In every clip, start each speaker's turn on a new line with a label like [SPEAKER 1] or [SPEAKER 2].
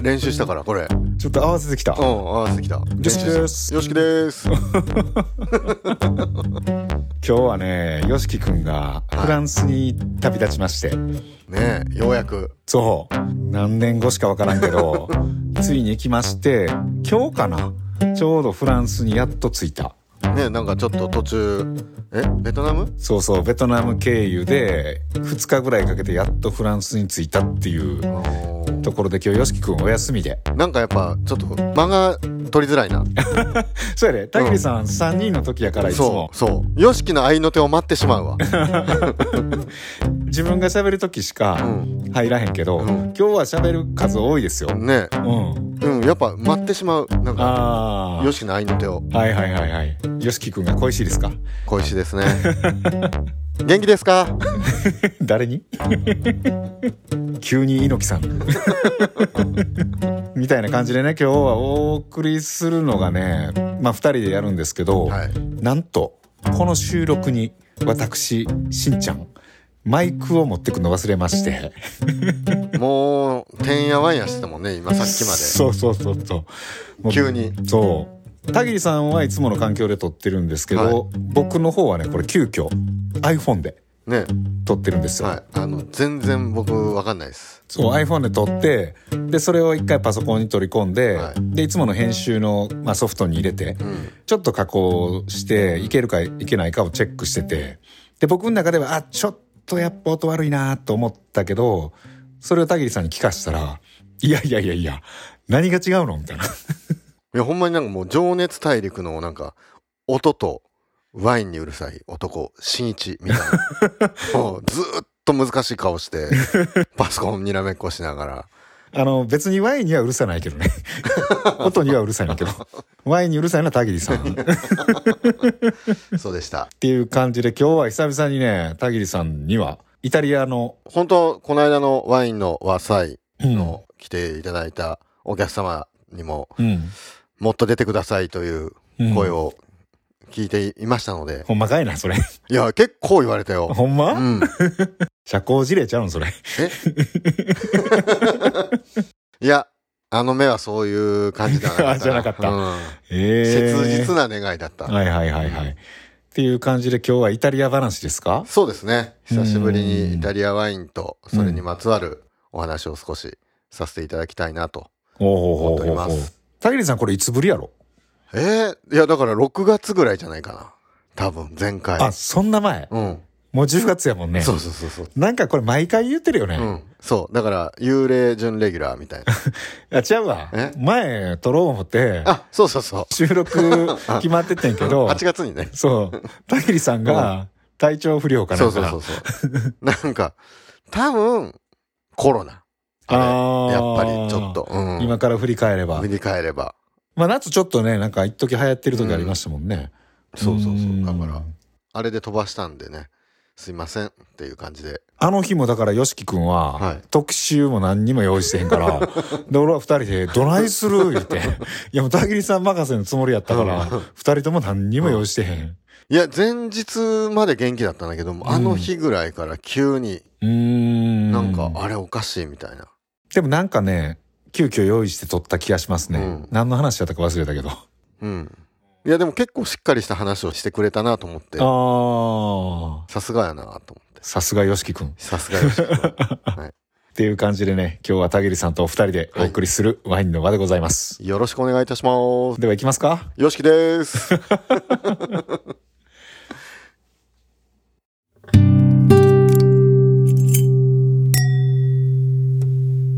[SPEAKER 1] 練習したから、これ。うん、
[SPEAKER 2] ちょっと合わせてきた
[SPEAKER 1] 合わせてきた。よ
[SPEAKER 2] しきです
[SPEAKER 1] よしきです。
[SPEAKER 2] 今日はねよしきくんがフランスに旅立ちまして、
[SPEAKER 1] ねえ、ようやく。
[SPEAKER 2] そう何年後しかわからんけど ついに行きまして今日かな？ちょうどフランスにやっと着いた
[SPEAKER 1] ねえ、なんかちょっと途中。え、ベトナム？
[SPEAKER 2] そうそうベトナム経由で2日ぐらいかけてやっとフランスに着いたっていうところで今日よしきくんお休みで
[SPEAKER 1] なんかやっぱ、ちょっと間が取りづらいな。
[SPEAKER 2] そうやで田切さん3人の時やからいつ
[SPEAKER 1] そ
[SPEAKER 2] も
[SPEAKER 1] う、そう。よしきの合いの手を待ってしまうわ。
[SPEAKER 2] 自分が喋る時しか
[SPEAKER 1] うん。
[SPEAKER 2] 入らへんけど、
[SPEAKER 1] うん
[SPEAKER 2] 今日は喋る数多いですよ、
[SPEAKER 1] ね
[SPEAKER 2] うん
[SPEAKER 1] え、うん、やっぱ待ってしまう。なんか、
[SPEAKER 2] ああ
[SPEAKER 1] よしきの合いの手を。
[SPEAKER 2] はいはいはいはいよしきくんが恋しいですか？
[SPEAKER 1] 小石ですね。元気ですか？
[SPEAKER 2] 誰に？急に猪木さんみたいな感じでね今日はお送りするのがねまあ2人でやるんですけど、
[SPEAKER 1] はい。
[SPEAKER 2] なんとこの収録に私しんちゃんマイクを持ってくの忘れまして
[SPEAKER 1] もう、てんやわんやしてたもんね、今さっきま
[SPEAKER 2] そうそうそうそう。
[SPEAKER 1] 急に。
[SPEAKER 2] そう田切さんはいつもの環境で撮ってるんですけど、
[SPEAKER 1] はい
[SPEAKER 2] 僕の方はねこれ急遽 iPhone で
[SPEAKER 1] ね
[SPEAKER 2] 撮ってるんですよ、
[SPEAKER 1] はい。あの、全然僕わかんないです。
[SPEAKER 2] そう iPhone で撮ってでそれを一回パソコンに取り込んで、
[SPEAKER 1] はい
[SPEAKER 2] でいつもの編集の、まあ、ソフトに入れて
[SPEAKER 1] うん。
[SPEAKER 2] ちょっと加工していけるかいけないかをチェックしててで僕の中ではあちょっとやっぱ音悪いなと思ったけどそれを田切さんに聞かしたら「いやいやいやいや何が違うの?」みたいな
[SPEAKER 1] いや、ほんまになんかもう、情熱大陸のなんか、音とワインにうるさい男、新一みたいな。もうずーっと難しい顔して、パソコンにらめっこしながら。
[SPEAKER 2] あの別にワインにはうるさないけどね。音にはうるさいんだけど。ワインにうるさいのは田切さん。っ
[SPEAKER 1] そうでした。
[SPEAKER 2] ていう感じで今日は久々にね田切さんにはイタリアの、
[SPEAKER 1] 本当この間のワインの和祭
[SPEAKER 2] うん。
[SPEAKER 1] の来ていただいたお客様にも、
[SPEAKER 2] うん。
[SPEAKER 1] もっと出てくださいという
[SPEAKER 2] うん
[SPEAKER 1] 声を聞いていましたので、
[SPEAKER 2] ほんまかいなそれ
[SPEAKER 1] いや、結構言われたよ。
[SPEAKER 2] ほんま、
[SPEAKER 1] うん。
[SPEAKER 2] 社交辞令ちゃうんそれ
[SPEAKER 1] え？いや、あの目はそういう感じじゃな
[SPEAKER 2] じゃなかった
[SPEAKER 1] うん
[SPEAKER 2] ええ
[SPEAKER 1] 切実な願いだった。
[SPEAKER 2] はいはいはいはい。っていう感じで今日はイタリア話ですか？
[SPEAKER 1] そうですね。久しぶり
[SPEAKER 2] うん
[SPEAKER 1] にイタリアワインとそれにまつわるお話を少しさせていただきたいなと。
[SPEAKER 2] お
[SPEAKER 1] 思っております。
[SPEAKER 2] 田切さんこれいつぶりやろ？
[SPEAKER 1] えー、いやだから6月ぐらいじゃないかな。多分前回。
[SPEAKER 2] あ、そんな前？
[SPEAKER 1] うん。
[SPEAKER 2] もう10月やもんね。
[SPEAKER 1] そうそうそうそう。
[SPEAKER 2] なんかこれ毎回言ってるよね。
[SPEAKER 1] うん。そう。だから、幽霊準レギュラーみたいな。
[SPEAKER 2] あ、違うわ
[SPEAKER 1] え？
[SPEAKER 2] 前撮ろう思って、
[SPEAKER 1] あ、そうそうそう。
[SPEAKER 2] 収録 決まってってんけど、
[SPEAKER 1] 8月にね。
[SPEAKER 2] そう、田切さんが体調不良かな
[SPEAKER 1] そう
[SPEAKER 2] んか
[SPEAKER 1] そうそうそう。なんか、多分、コロナ。あれ
[SPEAKER 2] あー
[SPEAKER 1] やっぱりちょっと。うん。
[SPEAKER 2] 今から振り返れば
[SPEAKER 1] 振。り返れば。
[SPEAKER 2] まあ夏ちょっとね、なんか一時流行ってる時ありましたもんね。
[SPEAKER 1] そうそうそう。
[SPEAKER 2] ん
[SPEAKER 1] だから、あれで飛ばしたんでね、すいませんっていう感じで。
[SPEAKER 2] あの日もだから、よしきくんは、
[SPEAKER 1] はい
[SPEAKER 2] 特集も何にも用意してへんから、で、俺は二人で、どないする？言って、いやもう田切さん任せのつもりやったから
[SPEAKER 1] うん、
[SPEAKER 2] 二人とも何にも用意してへん。
[SPEAKER 1] いや、前日まで元気だったんだけども、あの日ぐらいから急に
[SPEAKER 2] うーん。
[SPEAKER 1] なんか、あれおかしいみたいな。
[SPEAKER 2] でもなんかね、急遽用意して撮った気がしますね。
[SPEAKER 1] うん
[SPEAKER 2] 何の話だったか忘れたけど。
[SPEAKER 1] うん。いや、でも結構しっかりした話をしてくれたなと思って、
[SPEAKER 2] ああ。
[SPEAKER 1] さすがやなと思って。
[SPEAKER 2] さすがよしきくん。っ
[SPEAKER 1] さすがよし君。はい。
[SPEAKER 2] ていう感じでね、今日は田切さんとお二人でお送りするワインの場でございます。
[SPEAKER 1] よろしくお願いいたします。
[SPEAKER 2] では行きますか
[SPEAKER 1] よしきです。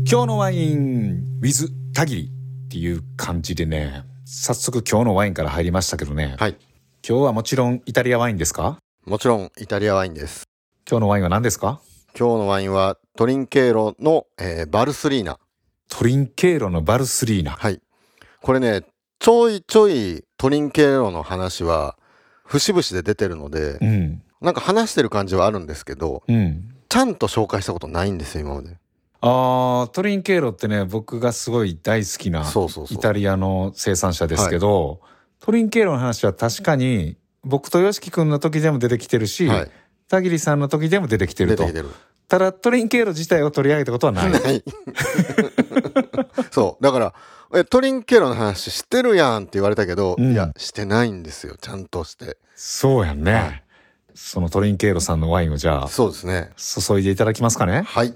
[SPEAKER 2] 今日のワイン with 田切っていう感じでね、早速今日のワインから入りましたけどね。
[SPEAKER 1] はい。
[SPEAKER 2] 今日はもちろんイタリアワインですか？
[SPEAKER 1] もちろんイタリアワインです。
[SPEAKER 2] 今日のワインは何ですか？
[SPEAKER 1] 今日のワインはトリンケーロの、えーバルスリーナ。
[SPEAKER 2] トリンケーロのバルスリーナ。
[SPEAKER 1] はい。これね、ちょいちょいトリンケーロの話は、節々で出てるので、
[SPEAKER 2] うん。
[SPEAKER 1] なんか話してる感じはあるんですけど、
[SPEAKER 2] うん。
[SPEAKER 1] ちゃんと紹介したことないんですよ、今まで。
[SPEAKER 2] ああ、トリンケーロってね、僕がすごい大好きなイタリアの生産者ですけど、トリンケーロの話は確かに僕と YOSHIKI 君の時でも出てきてるし、
[SPEAKER 1] はい。
[SPEAKER 2] 田切さんの時でも出てきてると
[SPEAKER 1] 出てき。てる。
[SPEAKER 2] ただトリンケーロ自体を取り上げたことはない。
[SPEAKER 1] はい。そう。だから、え、トリンケーロの話してるやんって言われたけど、
[SPEAKER 2] うん
[SPEAKER 1] いや、してないんですよ。ちゃんとして。
[SPEAKER 2] そうやんね。
[SPEAKER 1] はい
[SPEAKER 2] そのトリンケーロさんのワインをじゃあ、
[SPEAKER 1] そうですね。
[SPEAKER 2] 注いでいただきますかね。
[SPEAKER 1] はい。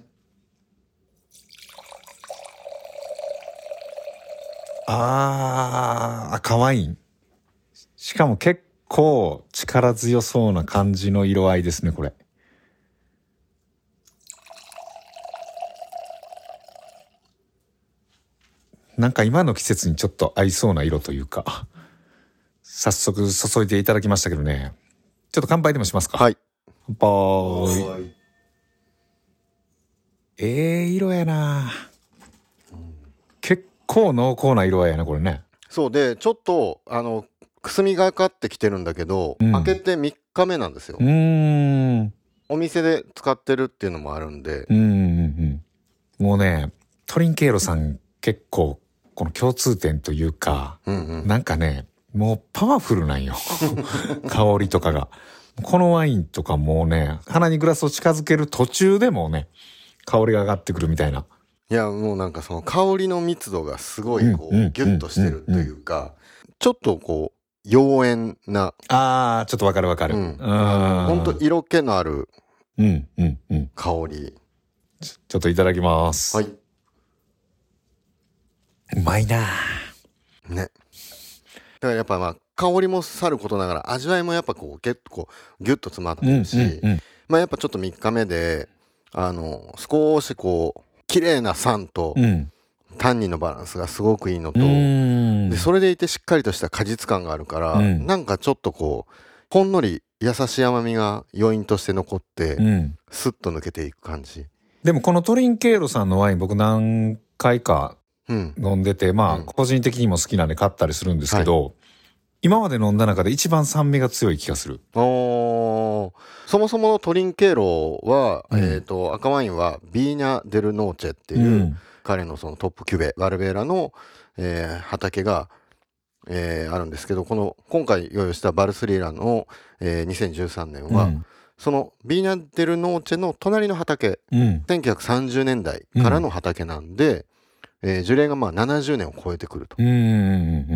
[SPEAKER 2] あー、赤ワイン。しかも結構力強そうな感じの色合いですね、これ。なんか今の季節にちょっと合いそうな色というか、早速注いでいただきましたけどね。ちょっと乾杯でもしますか。
[SPEAKER 1] はい。
[SPEAKER 2] 乾杯。ええ色やな結構濃厚な色合いやな、これね。
[SPEAKER 1] そうで、ちょっと、あの、くすみがかってきてるんだけど、
[SPEAKER 2] うん
[SPEAKER 1] 開けて3日目なんですよ
[SPEAKER 2] う。ーん。
[SPEAKER 1] お店で使ってるっていうのもあるんで、
[SPEAKER 2] うんうんうん。もうね、トリンケーロさん結構この共通点というか、
[SPEAKER 1] うんうん。
[SPEAKER 2] なんかね、もうパワフルなんよ。香りとかが。このワインとかもうね、鼻にグラスを近づける途中でもうね、香りが上がってくるみたいな。
[SPEAKER 1] いや、もうなんかその香りの密度がすごいこ
[SPEAKER 2] う
[SPEAKER 1] ギュッとしてるというか、ちょっとこう、妖艶な、
[SPEAKER 2] あー、ちょっとわかるわかる。
[SPEAKER 1] うん
[SPEAKER 2] うん。
[SPEAKER 1] ほんと色気のある
[SPEAKER 2] うんうんうん。
[SPEAKER 1] 香り。
[SPEAKER 2] ちょっといただきます。
[SPEAKER 1] はい。
[SPEAKER 2] うまいな
[SPEAKER 1] ね。だからやっぱまあ、香りもさることながら、味わいもやっぱこう、ゲッとこう、ギュッと詰まってるし、
[SPEAKER 2] うん。
[SPEAKER 1] まあやっぱちょっと3日目で、あの、少しこう、綺麗な酸と
[SPEAKER 2] うん。
[SPEAKER 1] タンニンのバランスがすごくいいのと、
[SPEAKER 2] うん。
[SPEAKER 1] でそれでいてしっかりとした果実感があるから、
[SPEAKER 2] うん
[SPEAKER 1] なんかちょっとこうほんのり優しい甘みが余韻として残って、
[SPEAKER 2] うん。
[SPEAKER 1] スッと抜けていく感じ。
[SPEAKER 2] でもこのトリンケーロさんのワイン僕何回か
[SPEAKER 1] うん、
[SPEAKER 2] 飲んでて、まあ
[SPEAKER 1] うん
[SPEAKER 2] 個人的にも好きなんで買ったりするんですけど、今まで飲んだ中で一番酸味が強い気がする。
[SPEAKER 1] おーそもそものトリンケーロは、
[SPEAKER 2] うん
[SPEAKER 1] えー、と赤ワインはビーニャ・デル・ノーチェっていう、
[SPEAKER 2] うん。
[SPEAKER 1] 彼のそのトップキュベバルベーラの、えー畑が、えーあるんですけどこの今回用意したバルスリーナの、えー2013年は、
[SPEAKER 2] うん。
[SPEAKER 1] そのビーニャ・デル・ノーチェの隣の畑
[SPEAKER 2] うん。
[SPEAKER 1] 1930年代からの畑なんで、えー樹齢がまあ70年を超えてくると。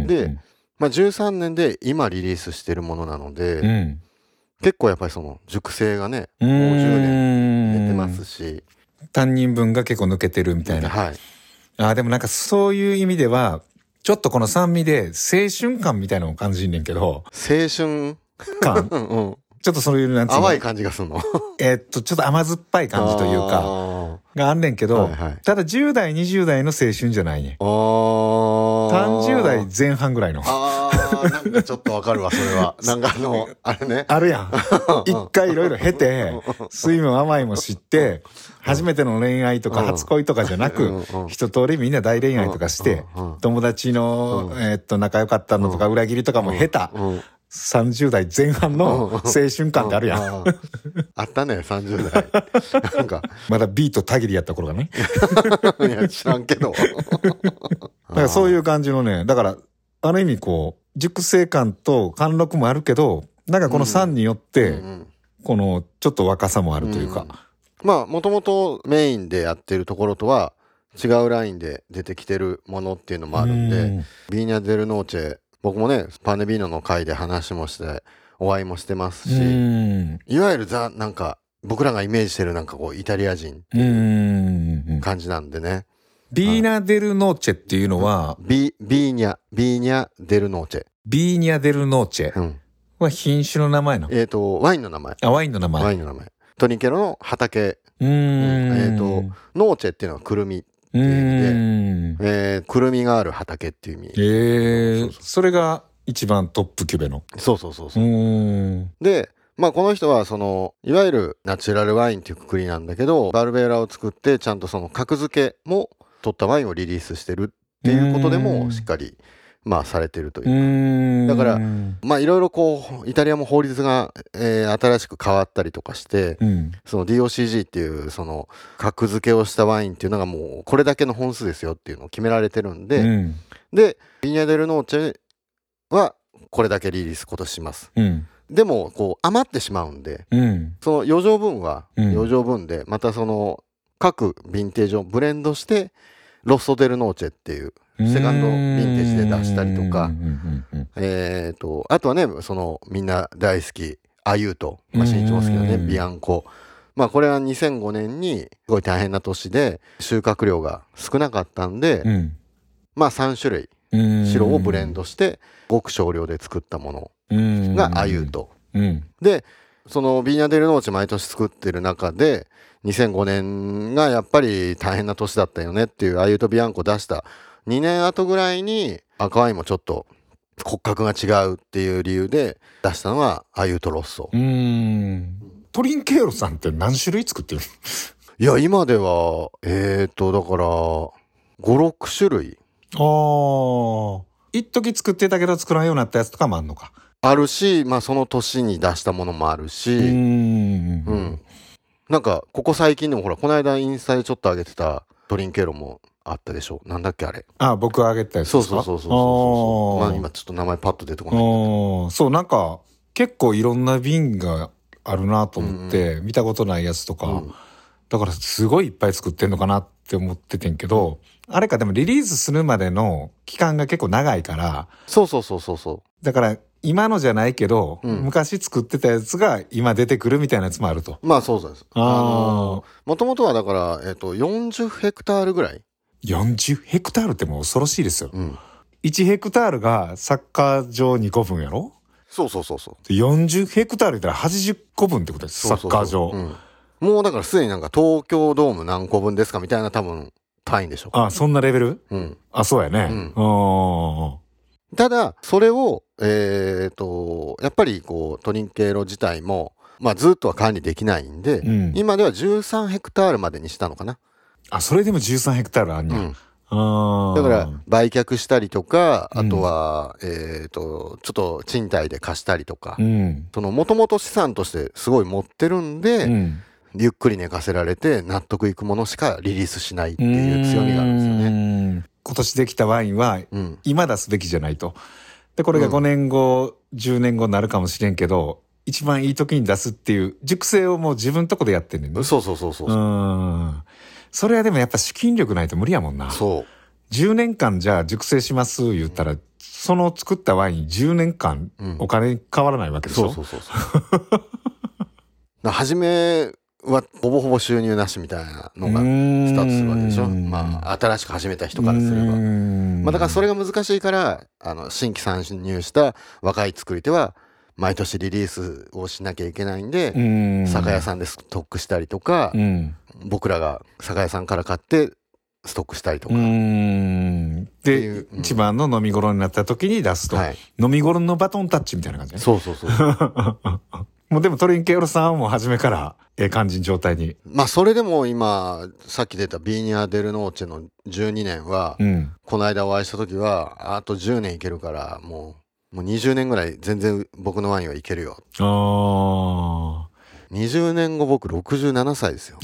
[SPEAKER 1] で、まあ、13年で今リリースしてるものなので、
[SPEAKER 2] うん。
[SPEAKER 1] 結構やっぱりその熟成がね
[SPEAKER 2] うん。
[SPEAKER 1] もう10年
[SPEAKER 2] 年
[SPEAKER 1] 出てますし、
[SPEAKER 2] タンニン分が結構抜けてるみたいな。
[SPEAKER 1] はい、
[SPEAKER 2] あーでもなんかそういう意味では、ちょっとこの酸味で青春感みたいなのを感じんねんけど、
[SPEAKER 1] 青春、
[SPEAKER 2] 感？
[SPEAKER 1] うん。うん、
[SPEAKER 2] ちょっとそういうなんつうの？
[SPEAKER 1] 淡い感じがするの？
[SPEAKER 2] えーっと、ちょっと甘酸っぱい感じというか、
[SPEAKER 1] か
[SPEAKER 2] があんねんけど、
[SPEAKER 1] はいはい。
[SPEAKER 2] ただ10代、20代の青春じゃないねん。
[SPEAKER 1] あー
[SPEAKER 2] 30代前半ぐらいの。
[SPEAKER 1] あー。なんかちょっとわかるわそれは。なんかあのあれね。
[SPEAKER 2] あるやん。一回いろいろ経て、酸いも甘いも知って、初めての恋愛とか
[SPEAKER 1] うん。
[SPEAKER 2] 初恋とかじゃなく一通りみんな大恋愛とかして友達の
[SPEAKER 1] う、ん。
[SPEAKER 2] えーっと、仲良かったのとか裏切りとかも経た、
[SPEAKER 1] うん。
[SPEAKER 2] 30代前半の青春感ってあるやん。
[SPEAKER 1] あー。あったね30代。なんか
[SPEAKER 2] まだビートたぎりやった頃がね。
[SPEAKER 1] いや知らんけど。
[SPEAKER 2] だからそういう感じのね、だから、ある意味こう、熟成感と貫禄もあるけど、なんかこの酸によっ
[SPEAKER 1] うん
[SPEAKER 2] て、
[SPEAKER 1] うん
[SPEAKER 2] このちょっと若さもあるというか。
[SPEAKER 1] まあもともとメインでやってるところとは違うラインで出てきてるものっていうのもあるんで、
[SPEAKER 2] うん
[SPEAKER 1] ビーニャ・デル・ノーチェ僕もねパネビーノの会で話もしてお会いもしてますし、
[SPEAKER 2] うん。
[SPEAKER 1] いわゆるザなんか僕らがイメージしてるなんかこうイタリア人って
[SPEAKER 2] う。
[SPEAKER 1] いうん感じなんでね、
[SPEAKER 2] ビーナ・デル・ノーチェっていうのは、
[SPEAKER 1] ビビーニャビーニャ・デル・ノーチェ、
[SPEAKER 2] ビーニャ・デル・ノーチェ
[SPEAKER 1] うん、
[SPEAKER 2] は品種の名前なの？
[SPEAKER 1] えっ、とワインの名前。
[SPEAKER 2] あ、ワインの名前。
[SPEAKER 1] ワインの名前。トニケロの畑。
[SPEAKER 2] うーん。
[SPEAKER 1] えーとノーチェっていうのはくるみ、
[SPEAKER 2] うーん。
[SPEAKER 1] えーくるみがある畑っていう意味。
[SPEAKER 2] ええ
[SPEAKER 1] そうそ
[SPEAKER 2] れが一番トップキュベの？
[SPEAKER 1] そうそうそうそう。う。でまあこの人はそのいわゆるナチュラルワインっていうくくりなんだけどバルベーラを作ってちゃんとその格付けも取ったワインをリリースしてるっていうことで
[SPEAKER 2] うん。
[SPEAKER 1] もしっかりまあされてるという
[SPEAKER 2] う
[SPEAKER 1] か
[SPEAKER 2] ん。
[SPEAKER 1] だから
[SPEAKER 2] うん
[SPEAKER 1] まあいろいろこうイタリアも法律が、えー新しく変わったりとかして
[SPEAKER 2] うん。
[SPEAKER 1] その DOCG っていうその格付けをしたワインっていうのがもうこれだけの本数ですよっていうのを決められてるんで、
[SPEAKER 2] うん。
[SPEAKER 1] でビニャデルノーチェはこれだけリリース今年します。
[SPEAKER 2] うん。
[SPEAKER 1] でもこう余ってしまうんで
[SPEAKER 2] うん。
[SPEAKER 1] その余剰分は
[SPEAKER 2] うん。
[SPEAKER 1] 余剰分でまたその各ヴィンテージをブレンドしてロストデルノーチェっていうセカンドヴィンテージで出したりとか。えー、とあとはねそのみんな大好きアユート、まあ、新一も好きだね
[SPEAKER 2] うん。
[SPEAKER 1] ビアンコ。まあこれは2005年にすごい大変な年で収穫量が少なかったんで、
[SPEAKER 2] うん。
[SPEAKER 1] まあ3種類
[SPEAKER 2] うん。
[SPEAKER 1] 白をブレンドしてごく少量で作ったもの
[SPEAKER 2] うん。
[SPEAKER 1] がアユート、
[SPEAKER 2] うん。
[SPEAKER 1] でそのビーニャデルノーチェ毎年作ってる中で2005年がやっぱり大変な年だったよねっていうアユートビアンコ出した2年後ぐらいに赤ワインもちょっと骨格が違うっていう理由で出したのがアユートロッソ、
[SPEAKER 2] うん。トリンケーロさんって何種類作ってる
[SPEAKER 1] いや今ではえーとだから56種類。
[SPEAKER 2] のああ一時作ってたけど作らんようになったやつとかもあんのか
[SPEAKER 1] あるしまあその年に出したものもあるし、
[SPEAKER 2] うん
[SPEAKER 1] うん。なんか、ここ最近でもほら、この間インスタでちょっと上げてたトリンケロもあったでしょ。なんだっけあれ。
[SPEAKER 2] あ僕あげたやつ
[SPEAKER 1] そうそうそうそうそう。まあ今ちょっと名前パッと出てこない。
[SPEAKER 2] そうなんか結構いろんな瓶があるなと思って、見たことないやつとか、
[SPEAKER 1] うん
[SPEAKER 2] だからすごいいっぱい作ってんのかなって思っててんけど、あれかでもリリースするまでの期間が結構長いから
[SPEAKER 1] そうそうそうそうそ
[SPEAKER 2] だから今のじゃないけど、
[SPEAKER 1] うん
[SPEAKER 2] 昔作ってたやつが今出てくるみたいなやつもあると。
[SPEAKER 1] う。まあそうそうです。あの
[SPEAKER 2] あ
[SPEAKER 1] もともとはだから、えっ、と、40ヘクタールぐらい。
[SPEAKER 2] 40ヘクタールってもう恐ろしいですよ。
[SPEAKER 1] うん。
[SPEAKER 2] 1ヘクタールがサッカー場2個分やろ？
[SPEAKER 1] そうそうそうそう。
[SPEAKER 2] で40ヘクタール言ったら80個分ってことです。サッカー場。
[SPEAKER 1] うんもうだからすでになんか東京ドーム何個分ですかみたいな多分単位でしょ。
[SPEAKER 2] あ、そんなレベル？
[SPEAKER 1] うん。
[SPEAKER 2] あ、そうやね。
[SPEAKER 1] うん
[SPEAKER 2] うん。
[SPEAKER 1] ただ、それを、えっ、と、やっぱりこう、トリンケーロ自体も、まあずっとは管理できないんで、
[SPEAKER 2] うん
[SPEAKER 1] 今では13ヘクタールまでにしたのかな。
[SPEAKER 2] あ、それでも13ヘクタールあん。
[SPEAKER 1] うん。
[SPEAKER 2] あ
[SPEAKER 1] だから、売却したりとか、
[SPEAKER 2] うん
[SPEAKER 1] あとは、えっ、と、ちょっと賃貸で貸したりとか、
[SPEAKER 2] うん。
[SPEAKER 1] その、もともと資産としてすごい持ってるんで、
[SPEAKER 2] うん。
[SPEAKER 1] ゆっくり寝かせられて、納得いくものしかリリースしないっていう強みがあるんですよね。
[SPEAKER 2] ね。今年できたワインは
[SPEAKER 1] うん。
[SPEAKER 2] 今出すべきじゃないと。で、これが5年後、10年後になるかもしれんけど、一番いい時に出すっていう熟成をもう自分とこでやってんねんね。
[SPEAKER 1] そうそうそうそう。
[SPEAKER 2] うん。それはでもやっぱ資金力ないと無理やもんな。
[SPEAKER 1] そう。
[SPEAKER 2] 10年間じゃあ熟成します言ったら、その作ったワイン10年間
[SPEAKER 1] うん
[SPEAKER 2] お金変わらないわけでしょ、
[SPEAKER 1] そうそうそうそう。な初めはほぼほぼ収入なしみたいなのがスタートするわけでしょ。まあ新しく始めた人からすれば。ま
[SPEAKER 2] ま
[SPEAKER 1] あだからそれが難しいからあの新規参入した若い作り手は毎年リリースをしなきゃいけないんで、酒屋さんでストックしたりとか、
[SPEAKER 2] うん。
[SPEAKER 1] 僕らが酒屋さんから買ってストックしたりとか。
[SPEAKER 2] うん。で、
[SPEAKER 1] うん
[SPEAKER 2] 一番の飲み頃になった時に出すと。
[SPEAKER 1] はい。
[SPEAKER 2] 飲み頃のバトンタッチみたいな感じね。
[SPEAKER 1] そうそうそう。
[SPEAKER 2] もうでもトリンケーロさんはもう初めからええ感じの状態に。
[SPEAKER 1] まあそれでも今さっき出たビーニャ・デルノーチェの12年は、
[SPEAKER 2] うん。
[SPEAKER 1] この間お会いした時はあと10年いけるからもうもう20年ぐらい全然僕のワインはいけるよ
[SPEAKER 2] あ
[SPEAKER 1] 20年後僕67歳ですよ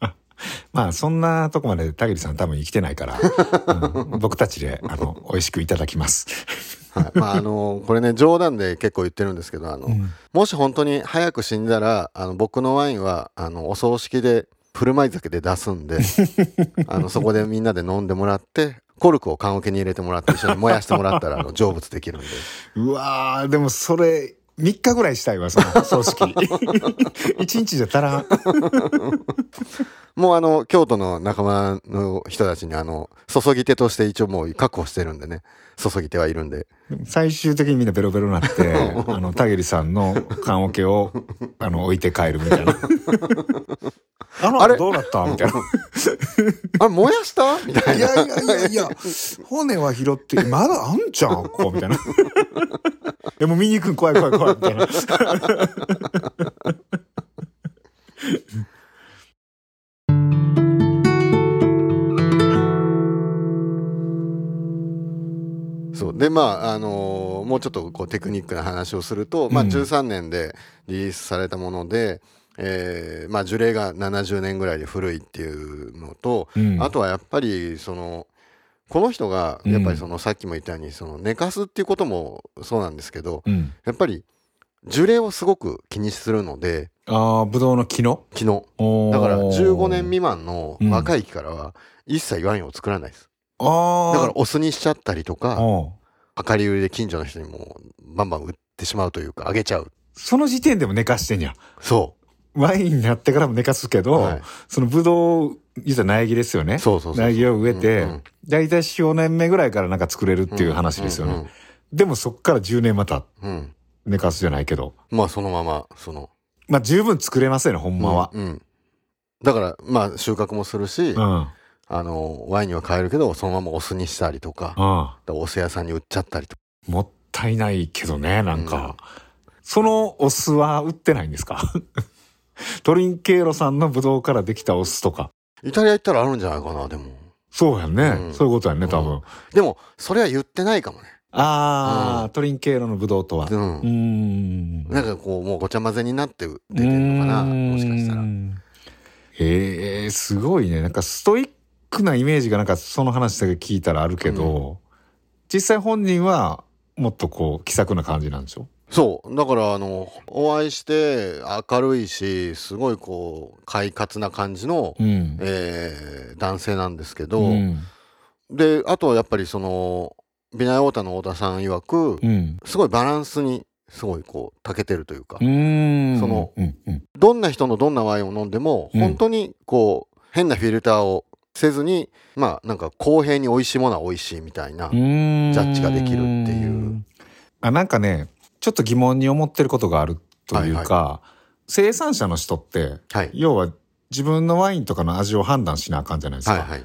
[SPEAKER 2] あ。まあそんなとこまで田切さん多分生きてないから、うん僕たちであの美味しくいただきます。
[SPEAKER 1] はい、まああのこれね冗談で結構言ってるんですけどあの、
[SPEAKER 2] うん。
[SPEAKER 1] もし本当に早く死んだらあの僕のワインはあのお葬式で振る舞い酒で出すんで あのそこでみんなで飲んでもらってコルクを缶桶に入れてもらって一緒に燃やしてもらったらあの成仏できるんで。
[SPEAKER 2] うわー、でもそれ、3日ぐらいしたいわ、その 葬式。1日じゃ足らん。
[SPEAKER 1] もうあの京都の仲間の人たちにあの注ぎ手として一応もう確保してるんでね注ぎ手はいるんで
[SPEAKER 2] 最終的にみんなベロベロになって、あの、田切さんの棺桶を、あの、置いて帰るみたいな。あの
[SPEAKER 1] あれ
[SPEAKER 2] 後どうなったみたいな。
[SPEAKER 1] あれ燃やした？みたいな
[SPEAKER 2] いやいやいやいや、骨は拾って、まだあんじゃん、ここ、みたいな。でも見に行くん？怖い怖い怖いみたいな。
[SPEAKER 1] そう。でまああのーもうちょっとこうテクニックな話をすると、まあ、
[SPEAKER 2] うん
[SPEAKER 1] 13年でリリースされたもので、えーまあ、樹齢が70年ぐらいで古いっていうのと、
[SPEAKER 2] うん。
[SPEAKER 1] あとはやっぱりそのこの人がやっぱりそのさっきも言ったようにその寝かすっていうこともそうなんですけど
[SPEAKER 2] うん。
[SPEAKER 1] やっぱり樹齢をすごく気にするので
[SPEAKER 2] ああ、ぶどうの木の？
[SPEAKER 1] 昨日
[SPEAKER 2] おー。
[SPEAKER 1] だから15年未満の
[SPEAKER 2] うん。
[SPEAKER 1] 若い木からは一切ワインを作らないです。
[SPEAKER 2] ああ。
[SPEAKER 1] だからお酢にしちゃったりとか量り売りで近所の人にもバンバン売ってしまうというかあげちゃう。
[SPEAKER 2] その時点でも寝かしてんや。
[SPEAKER 1] そ
[SPEAKER 2] ワインになってからも寝かすけ
[SPEAKER 1] う、
[SPEAKER 2] ど、
[SPEAKER 1] はい、
[SPEAKER 2] そのぶどう、実は苗木ですよね。
[SPEAKER 1] そうそうそう
[SPEAKER 2] 苗木を植えて、
[SPEAKER 1] うんうん
[SPEAKER 2] だいたい4年目ぐらいからなんか作れるっていう話ですよね。
[SPEAKER 1] うん
[SPEAKER 2] でもそっから10年また
[SPEAKER 1] うんうん
[SPEAKER 2] 寝かすじゃないけど。
[SPEAKER 1] まあそのままその
[SPEAKER 2] まあ十分作れますよね、ほんまは。
[SPEAKER 1] うんうんだからまあ収穫もするし、
[SPEAKER 2] うん。うん。
[SPEAKER 1] あのワインには変えるけどそのままお酢にしたりとかお酢屋さんに売っちゃったりとか
[SPEAKER 2] もったいないけどね、なんか。そのお酢は売ってないんですか？トリンケーロさんのブドウからできたお酢とか。
[SPEAKER 1] イタリア行ったらあるんじゃないかなでも
[SPEAKER 2] そうやんね。
[SPEAKER 1] うん
[SPEAKER 2] そういうことやんね、多分。
[SPEAKER 1] うんでもそれは言ってないかもね
[SPEAKER 2] ああ、
[SPEAKER 1] うん
[SPEAKER 2] トリンケーロのブドウとは。
[SPEAKER 1] う
[SPEAKER 2] うんーん。
[SPEAKER 1] なんかこうもうごちゃ混ぜになって出てるのかなもしかしたら
[SPEAKER 2] うーんへえすごいね。なんかストイックなイメージがなんかその話だけ聞いたらあるけど、実際本人はもっとこう気さくな感じなんでしょ？
[SPEAKER 1] そうだからあのお会いして明るいしすごいこう快活な感じの、
[SPEAKER 2] うん。
[SPEAKER 1] えー男性なんですけど、
[SPEAKER 2] うん。
[SPEAKER 1] であとはやっぱりそのビナイオータの太田さん曰く、
[SPEAKER 2] うん。
[SPEAKER 1] すごいバランスにすごいこう長けてるというか、
[SPEAKER 2] う。
[SPEAKER 1] その
[SPEAKER 2] うんうん。
[SPEAKER 1] どんな人のどんなワインを飲んでも、
[SPEAKER 2] うん
[SPEAKER 1] 本当にこう変なフィルターをせずにまあなんか公平に美味しいものは美味しいみたいな、ジャッジができるっていう。
[SPEAKER 2] あ、なんかね、ちょっと疑問に思ってることがあるというか、生産者の人って、
[SPEAKER 1] はい
[SPEAKER 2] 要は自分のワインとかの味を判断しなあかんじゃないですか。
[SPEAKER 1] はいはい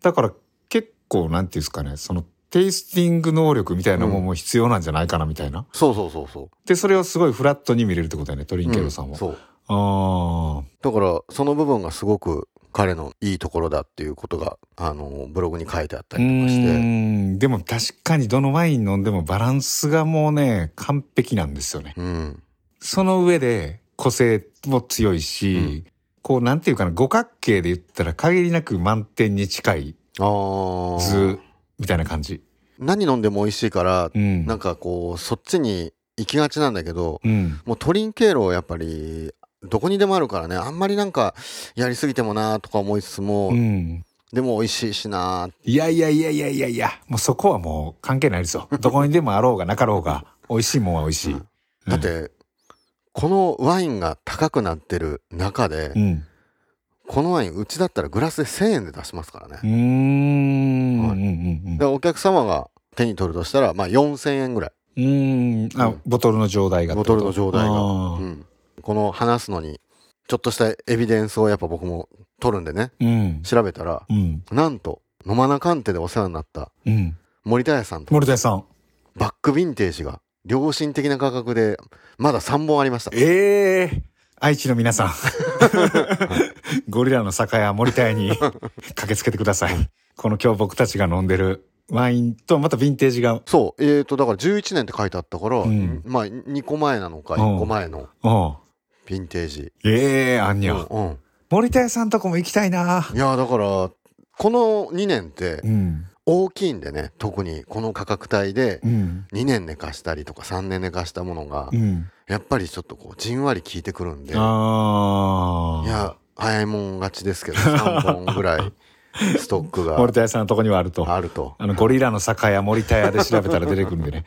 [SPEAKER 2] だから結構なんていうんですかね、そのテイスティング能力みたいなもんも必要なんじゃないかなみたいな。
[SPEAKER 1] そうそうそうそう
[SPEAKER 2] で、それをすごいフラットに見れるってことだよね、トリンケールさんは。
[SPEAKER 1] うんそう
[SPEAKER 2] あ
[SPEAKER 1] だからその部分がすごく彼のいいところだっていうことがあのブログに書いてあったりとかして。
[SPEAKER 2] でも確かにどのワイン飲んでもバランスがもうね、完璧なんですよね。
[SPEAKER 1] うん
[SPEAKER 2] その上で個性も強いし、
[SPEAKER 1] うん
[SPEAKER 2] こうなんていうかな、五角形で言ったら限りなく満点に近い図みたいな感じ。
[SPEAKER 1] 何飲んでも美味しいから、
[SPEAKER 2] うん。
[SPEAKER 1] なんかこうそっちに行きがちなんだけど、
[SPEAKER 2] うん。
[SPEAKER 1] もうトリンケーロやっぱりどこにでもあるからねあんまりなんかやりすぎてもなとか思いつつも、
[SPEAKER 2] うん。
[SPEAKER 1] でも美味しいしない
[SPEAKER 2] やいやいやいやいやいや、もうそこはもう関係ないですよ。どこにでもあろうがなかろうが、美味しいもんは美味しい。
[SPEAKER 1] うんだって、このワインが高くなってる中で、
[SPEAKER 2] うん。
[SPEAKER 1] このワインうちだったらグラスで1,000円で出しますからね、
[SPEAKER 2] うーん。
[SPEAKER 1] はい
[SPEAKER 2] うんうん
[SPEAKER 1] でお客様が手に取るとしたら、まあ、4,000円ぐらい
[SPEAKER 2] うん。あ、ボトルの状態が
[SPEAKER 1] ボ。トルの状態が、
[SPEAKER 2] あ
[SPEAKER 1] う
[SPEAKER 2] ー
[SPEAKER 1] ん、この話すのにちょっとしたエビデンスをやっぱ僕も取るんでね
[SPEAKER 2] うん。
[SPEAKER 1] 調べたら
[SPEAKER 2] うん。
[SPEAKER 1] なんと野間カンテでお世話になった
[SPEAKER 2] うん。
[SPEAKER 1] 森田屋さんと
[SPEAKER 2] 森田さん。
[SPEAKER 1] バックヴィンテージが良心的な価格でまだ3本ありました
[SPEAKER 2] ええ愛知の皆さん。ゴリラの酒屋森田屋に 駆けつけてください。この今日僕たちが飲んでるワインとまたヴィンテージが、
[SPEAKER 1] そうえーとだから11年って書いてあったから、
[SPEAKER 2] うん
[SPEAKER 1] まあ2個前なのか
[SPEAKER 2] うん
[SPEAKER 1] 1個前の
[SPEAKER 2] うん。
[SPEAKER 1] ヴィンテージ、
[SPEAKER 2] ええあんにゃ。
[SPEAKER 1] うんうん
[SPEAKER 2] 森田屋さんとこも行きたいな。
[SPEAKER 1] いやだからこの2年って
[SPEAKER 2] うん。
[SPEAKER 1] 大きいんでね特にこの価格帯で
[SPEAKER 2] うん。
[SPEAKER 1] 2年寝かしたりとか3年寝かしたものが
[SPEAKER 2] うん。
[SPEAKER 1] やっぱりちょっとこうじんわり効いてくるんでい。や早いもん勝ちですけど3本ぐらい ストックが
[SPEAKER 2] 森田屋さんのとこにはあると。
[SPEAKER 1] あると
[SPEAKER 2] あの、ゴリラの酒屋森田屋で調べたら出てくるんでね。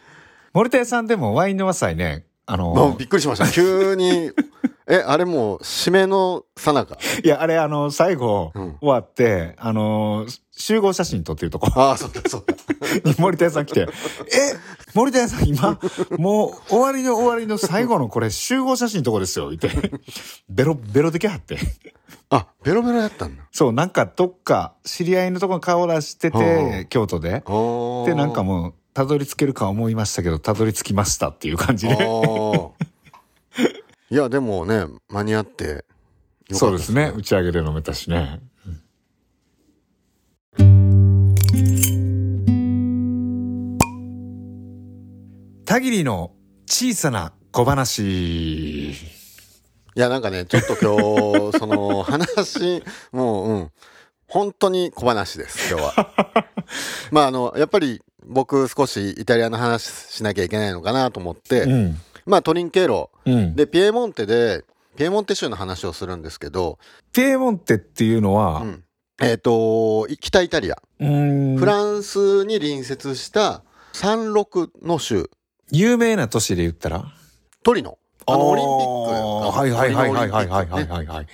[SPEAKER 2] 森田屋さんでもワインの和祭ね、あの、
[SPEAKER 1] びっくりしました。急に。えあれもう締めのさなか。
[SPEAKER 2] いや、あれあの、最後、
[SPEAKER 1] うん
[SPEAKER 2] 終わって、あの、集合写真撮ってるとこ。
[SPEAKER 1] ああそうだそうだ。
[SPEAKER 2] に 森田屋さん来て、え森田屋さん今、もう終わりの終わりの最後のこれ集合写真のとこですよ、言って。ベロ、ベロできはって。
[SPEAKER 1] あベロベロやったんだ。
[SPEAKER 2] そう、なんかどっか知り合いのとこに顔出して
[SPEAKER 1] は
[SPEAKER 2] て、京都で。で、なんかもう、たどり着けるか思いましたけどたどり着きましたっていう感じで。
[SPEAKER 1] いやでもね間に合ってよかった
[SPEAKER 2] そうですね。打ち上げで飲めたしね。田切の小さな小話。
[SPEAKER 1] いやなんかねちょっと今日その話もううん。本当に小話です今日は。まああのやっぱり僕少しイタリアの話しなきゃいけないのかなと思って、
[SPEAKER 2] うん。
[SPEAKER 1] まあトリンケーロ。
[SPEAKER 2] うん。
[SPEAKER 1] でピエモンテでピエモンテ州の話をするんですけど、
[SPEAKER 2] ピエモンテっていうのは、
[SPEAKER 1] うん。えっ、とい北イタリア、フランスに隣接した山麓の州。
[SPEAKER 2] 有名な都市で言ったら？
[SPEAKER 1] トリノ。あのオリンピック
[SPEAKER 2] はいはいはいはいはいはいはいはい。はい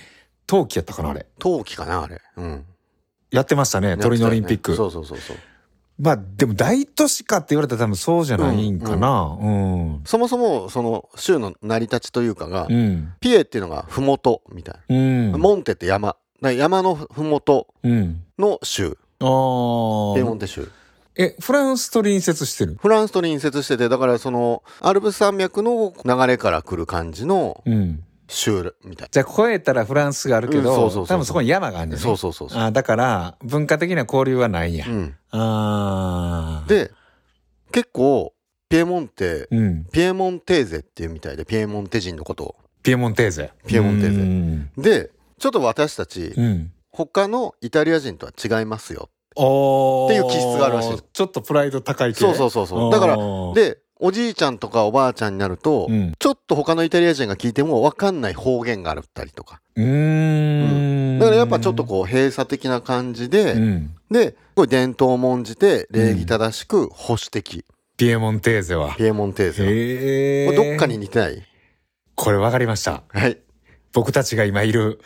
[SPEAKER 2] 冬季やったかなあれ。
[SPEAKER 1] 冬季かなあれ。うん。
[SPEAKER 2] やってましたね。トリノオリンピック、
[SPEAKER 1] そうそうそうそう
[SPEAKER 2] まあでも大都市かって言われたら多分そうじゃないんかな。うん
[SPEAKER 1] そもそもその州の成り立ちというかが、
[SPEAKER 2] うん。
[SPEAKER 1] ピエっていうのが麓みたい
[SPEAKER 2] うん。
[SPEAKER 1] な、モンテって山。山の麓
[SPEAKER 2] うん。
[SPEAKER 1] の州。
[SPEAKER 2] あー。
[SPEAKER 1] ピエモンテ州。
[SPEAKER 2] えフランスと隣接してる？
[SPEAKER 1] フランスと隣接しててだからそのアルプス山脈の流れから来る感じの
[SPEAKER 2] うん
[SPEAKER 1] 州みたい。
[SPEAKER 2] じゃあ越えたらフランスがあるけど、多分そこに山があるんだ
[SPEAKER 1] な
[SPEAKER 2] よね
[SPEAKER 1] そうそうそう。
[SPEAKER 2] あーだから文化的な交流はないんや、
[SPEAKER 1] うん。
[SPEAKER 2] ああ
[SPEAKER 1] で結構ピエモンテ
[SPEAKER 2] うん。
[SPEAKER 1] ピエモンテーゼっていうみたいでピエモンテ人のことを。
[SPEAKER 2] ピエモンテーゼ。
[SPEAKER 1] ピエモンテーゼ。
[SPEAKER 2] うん。
[SPEAKER 1] でちょっと私たち
[SPEAKER 2] うん。
[SPEAKER 1] 他のイタリア人とは違いますよっていう気質があるらしい
[SPEAKER 2] ちょっとプライド高い系。
[SPEAKER 1] そうそうそうそう。だからでおじいちゃんとかおばあちゃんになると、
[SPEAKER 2] うん。
[SPEAKER 1] ちょっと他のイタリア人が聞いても分かんない方言があったりとか。
[SPEAKER 2] うーん。
[SPEAKER 1] だからやっぱちょっとこう閉鎖的な感じで、
[SPEAKER 2] うん。
[SPEAKER 1] ですごい伝統を重んじて礼儀正しく保守的、
[SPEAKER 2] ピエモンテーゼは。
[SPEAKER 1] ピエモンテーゼは。
[SPEAKER 2] へえ
[SPEAKER 1] これどっかに似てない？
[SPEAKER 2] これ分かりました。
[SPEAKER 1] はい。
[SPEAKER 2] 僕たちが今いる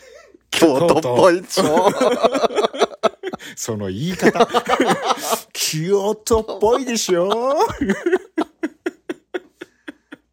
[SPEAKER 1] 京都っぽいでしょ。
[SPEAKER 2] その言い方。京都っぽいでしょ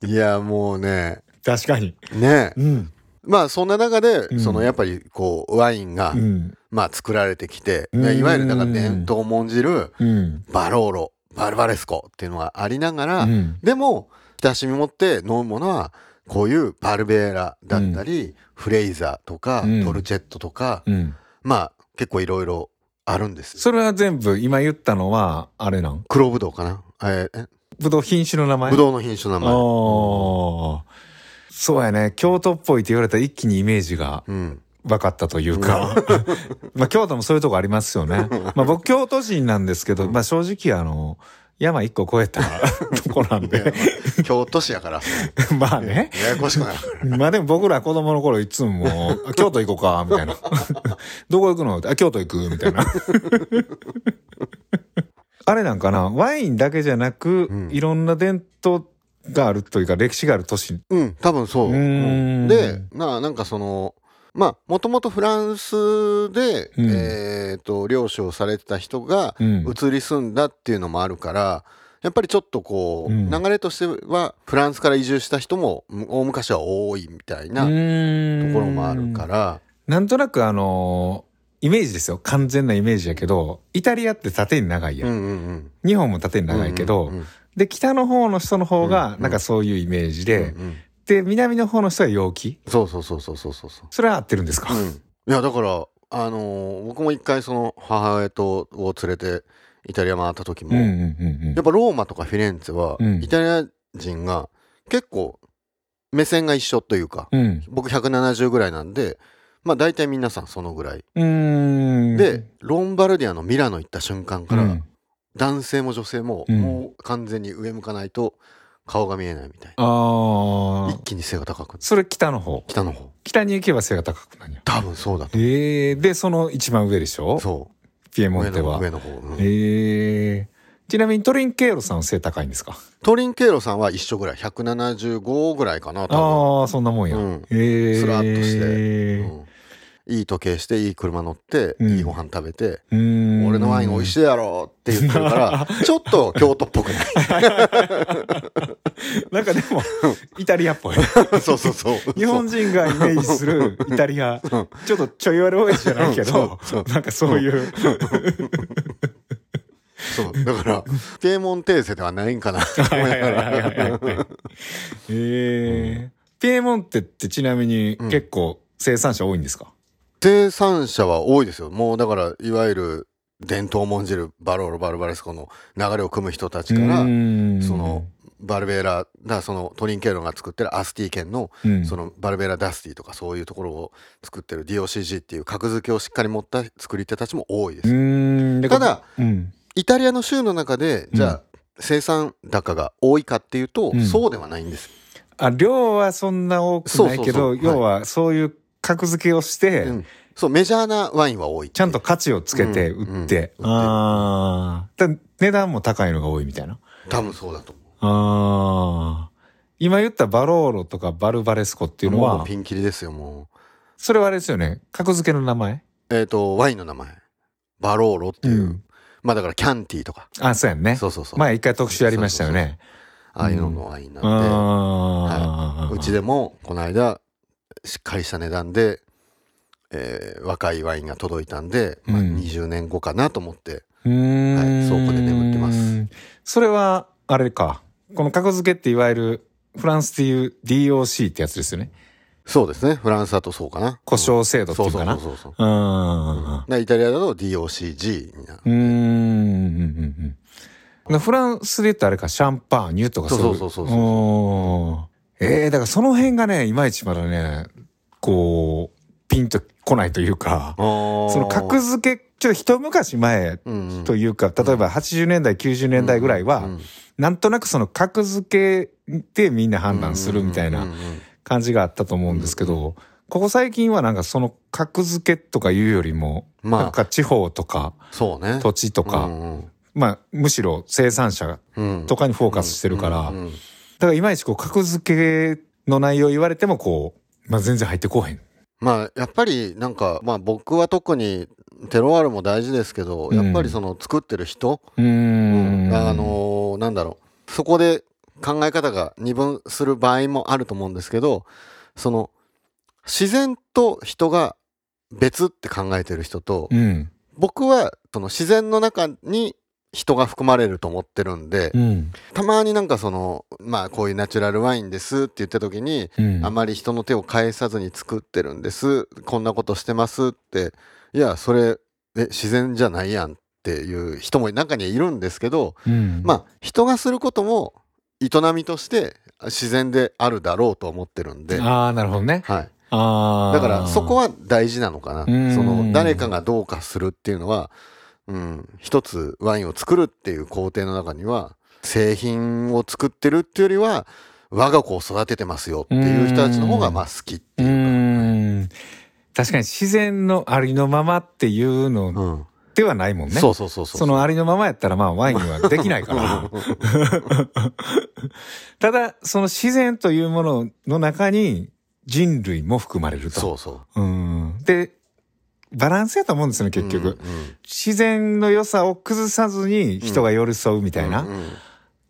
[SPEAKER 1] いやもうね。
[SPEAKER 2] 確かに。
[SPEAKER 1] ね。
[SPEAKER 2] うん。
[SPEAKER 1] まあそんな中で、
[SPEAKER 2] うん。
[SPEAKER 1] そのやっぱりこうワインが、
[SPEAKER 2] うん。
[SPEAKER 1] まあ作られてきて、
[SPEAKER 2] うん。
[SPEAKER 1] いわゆるだから伝統を重んじる
[SPEAKER 2] うん。
[SPEAKER 1] バローロバルバレスコっていうのがありながら、
[SPEAKER 2] うん。
[SPEAKER 1] でも親しみ持って飲むものはこういうバルベーラだったり、フレイザーとか、
[SPEAKER 2] うん。
[SPEAKER 1] ドルチェットとか、
[SPEAKER 2] うん。
[SPEAKER 1] まあ結構いろいろあるんです。よ
[SPEAKER 2] それは全部今言ったのはあれなん？
[SPEAKER 1] 黒ぶどうかな？えーえ？
[SPEAKER 2] ぶどう品種の名前？
[SPEAKER 1] ぶどうの品種の名前。
[SPEAKER 2] ああそうやね。京都っぽいって言われたら一気にイメージが
[SPEAKER 1] うん。
[SPEAKER 2] 分かったというか、まあ京都もそういうとこありますよね。まあ僕京都人なんですけど、まあ正直あの、山一個越えた とこなんで、
[SPEAKER 1] 京都市やから。
[SPEAKER 2] まあね。
[SPEAKER 1] ややこしくなるから
[SPEAKER 2] まあでも僕ら子供の頃いつも京都行こうか、みたいな。どこ行くの？あ、京都行くみたいな。あれなんかな？ワインだけじゃなく、
[SPEAKER 1] うん。
[SPEAKER 2] いろんな伝統があるというか歴史がある都市。
[SPEAKER 1] うん多分そう。
[SPEAKER 2] うーん。
[SPEAKER 1] でななんかそのまあもともとフランスで、
[SPEAKER 2] うん。
[SPEAKER 1] えっ、と領主をされてた人が
[SPEAKER 2] うん。
[SPEAKER 1] 移り住んだっていうのもあるからやっぱりちょっとこう、
[SPEAKER 2] うん。
[SPEAKER 1] 流れとしてはフランスから移住した人もむ大昔は多いみたいなところもあるから。
[SPEAKER 2] なんとなくあのーイメージですよ。完全なイメージやけど、イタリアって縦に長いやん。
[SPEAKER 1] うんうんうん。
[SPEAKER 2] 日本も縦に長いけど、
[SPEAKER 1] うんうん
[SPEAKER 2] で、北の方の人の方
[SPEAKER 1] うん
[SPEAKER 2] が、
[SPEAKER 1] うん。
[SPEAKER 2] なんかそういうイメージ
[SPEAKER 1] うん
[SPEAKER 2] で、
[SPEAKER 1] うん。
[SPEAKER 2] で、南の方の人は陽気？
[SPEAKER 1] そうそうそうそうそうそうそう
[SPEAKER 2] それは合ってるんですか、
[SPEAKER 1] うん、いやだからあのー僕も一回その母親とを連れてイタリア回った時も、
[SPEAKER 2] うん、うんうんうん。
[SPEAKER 1] やっぱローマとかフィレンツェは、
[SPEAKER 2] うん。
[SPEAKER 1] イタリア人が結構目線が一緒というか、
[SPEAKER 2] うん。
[SPEAKER 1] 僕170ぐらいなんでまあ大体皆さんそのぐらい。でロンバルディアのミラノ行った瞬間から、
[SPEAKER 2] うん。
[SPEAKER 1] 男性も女性も
[SPEAKER 2] うん。
[SPEAKER 1] もう完全に上向かないと顔が見えないみたい
[SPEAKER 2] あ
[SPEAKER 1] な、
[SPEAKER 2] あ
[SPEAKER 1] 一。気に背が高く
[SPEAKER 2] それ北の方？
[SPEAKER 1] 北の方。
[SPEAKER 2] 北に行けば背が高くなる。
[SPEAKER 1] 多分そうだと
[SPEAKER 2] ええで、その一番上でしょ？
[SPEAKER 1] そ
[SPEAKER 2] ピエ
[SPEAKER 1] う上の
[SPEAKER 2] モンテは。
[SPEAKER 1] 上の方、うん。
[SPEAKER 2] ええちなみにトリンケーロさんは背高いんですか？
[SPEAKER 1] トリンケーロさんは一緒ぐらい。175ぐらいかな多
[SPEAKER 2] ああ、そんなもんや。
[SPEAKER 1] うん。
[SPEAKER 2] ええ
[SPEAKER 1] スラッとして。
[SPEAKER 2] う
[SPEAKER 1] んいい時計していい車乗って、
[SPEAKER 2] うん。
[SPEAKER 1] いいご飯食べて、俺のワイン美味しいやろって言ってるから ちょっと京都っぽくない。
[SPEAKER 2] なんかでも、イタリアっぽい。
[SPEAKER 1] そうそうそう。
[SPEAKER 2] 日本人がイメージするイタリア、ちょっとちょい悪親父じゃないけど
[SPEAKER 1] そう
[SPEAKER 2] なんかそういう、
[SPEAKER 1] そう。だからピエモンテーゼではないんかな。
[SPEAKER 2] えー。ピエモンテってちなみに
[SPEAKER 1] うん。
[SPEAKER 2] 結構生産者多いんですか、
[SPEAKER 1] 生産者は多いですよ。もうだからいわゆる伝統を重んじるバローロ・バルバレスコの流れを汲む人たちからそのバルベーラだそのトリンケーロが作ってるアスティ県の
[SPEAKER 2] うん。
[SPEAKER 1] そのバルベーラ・ダスティとかそういうところを作ってる DOCG っていう格付けをしっかり持った作り手たちも多いで
[SPEAKER 2] う
[SPEAKER 1] す。ただ、
[SPEAKER 2] うん。
[SPEAKER 1] イタリアの州の中でじゃあ生産高が多いかっていうと、
[SPEAKER 2] うん。
[SPEAKER 1] そうではないんです。
[SPEAKER 2] あ量はそんな多くないけど要はそういう格付けをして、
[SPEAKER 1] うん。そうメジャーなワインは多い
[SPEAKER 2] ちゃんと価値をつけて
[SPEAKER 1] うん
[SPEAKER 2] 売って、
[SPEAKER 1] うん
[SPEAKER 2] ああだ値段も高いのが多いみたいな。
[SPEAKER 1] 多分そうだと思
[SPEAKER 2] ああ今言ったバローロとかバルバレスコっていううの
[SPEAKER 1] も
[SPEAKER 2] は
[SPEAKER 1] うピンキリですよも
[SPEAKER 2] それはあれですよね。格付けの名前？
[SPEAKER 1] うえっ、とワインの名前。バローロっていう、
[SPEAKER 2] うん。
[SPEAKER 1] まあだからキャンティーとか。
[SPEAKER 2] あそうやんね。
[SPEAKER 1] そうそうそう。
[SPEAKER 2] 前一回特集やりましたよね。
[SPEAKER 1] ああいうののワインなんで、
[SPEAKER 2] ああ、
[SPEAKER 1] うちでもこの間しっかりした値段で、えー若いワインが届いたんで、まあ、
[SPEAKER 2] うん。
[SPEAKER 1] 20年後かなと思って、
[SPEAKER 2] うーん。
[SPEAKER 1] はい倉庫で眠ってます。
[SPEAKER 2] それはあれか。この格付けっていわゆるフランスでいう DOC ってやつですよね。
[SPEAKER 1] そうですね。フランスだとそうかな。
[SPEAKER 2] 故障制度っていうかな。
[SPEAKER 1] そうそうそうそう
[SPEAKER 2] う。ん。
[SPEAKER 1] でイタリアだと DOCG になる、
[SPEAKER 2] うん。フランスで言ったらあれか。シャンパーニュとか
[SPEAKER 1] そうそうそうそうそう
[SPEAKER 2] ええだからその辺がねいまいちまだねこうピンとこないというか
[SPEAKER 1] そ
[SPEAKER 2] その格付けちょっと一昔前
[SPEAKER 1] うんうん。
[SPEAKER 2] というか例えば80年代90年代ぐらいは、
[SPEAKER 1] うん
[SPEAKER 2] なんとなくその格付けでみんな判断するみたいな
[SPEAKER 1] うんうんうん
[SPEAKER 2] 感じがあったと思うんですけど、ここ最近はなんかその格付けとかいうよりも、
[SPEAKER 1] まあ。
[SPEAKER 2] なんか地方とか
[SPEAKER 1] そうね。
[SPEAKER 2] 土地とか、
[SPEAKER 1] うんうん。
[SPEAKER 2] まあむしろ生産者
[SPEAKER 1] うん。
[SPEAKER 2] とかにフォーカスしてるから、
[SPEAKER 1] うんうんうん
[SPEAKER 2] だからいまいちこう格付けの内容言われてもこう、まあ全然入ってこうへん。
[SPEAKER 1] まあやっぱりなんかまあ僕は特にテロワールも大事ですけど、
[SPEAKER 2] うん
[SPEAKER 1] やっぱりその作ってる人、
[SPEAKER 2] うーん。
[SPEAKER 1] あのーなんだろうそこで考え方が二分する場合もあると思うんですけどその自然と人が別って考えてる人と、
[SPEAKER 2] うん。
[SPEAKER 1] 僕はその自然の中に人が含まれると思ってるんで、
[SPEAKER 2] うん。
[SPEAKER 1] たまになんかそのまあこういうナチュラルワインですって言った時に、
[SPEAKER 2] うん。
[SPEAKER 1] あまり人の手を返さずに作ってるんですこんなことしてますっていやそれえ自然じゃないやんっていう人も中にはいるんですけど、
[SPEAKER 2] うん、
[SPEAKER 1] まあ人がすることも営みとして自然であるだろうと思ってるんで、
[SPEAKER 2] ああ、なるほどね。
[SPEAKER 1] はい、
[SPEAKER 2] ああ。
[SPEAKER 1] だからそこは大事なのかな
[SPEAKER 2] うん
[SPEAKER 1] その誰かがどうかするっていうのは、うん、一つワインを作るっていう工程の中には製品を作ってるっていうよりは我が子を育ててますよっていう人たちの方がまあ好きって
[SPEAKER 2] う
[SPEAKER 1] いうか。
[SPEAKER 2] ーん。確かに自然のありのままっていうの
[SPEAKER 1] うん
[SPEAKER 2] ではないもんね。
[SPEAKER 1] そうそうそうそう。
[SPEAKER 2] そのありのままやったらまあワインはできないから。ただ、その自然というものの中に人類も含まれると。
[SPEAKER 1] そうそう。
[SPEAKER 2] うん。で、バランスやと思うんですよね、結局。
[SPEAKER 1] うんうん
[SPEAKER 2] 自然の良さを崩さずに人が寄り添うみたいな。
[SPEAKER 1] うんうん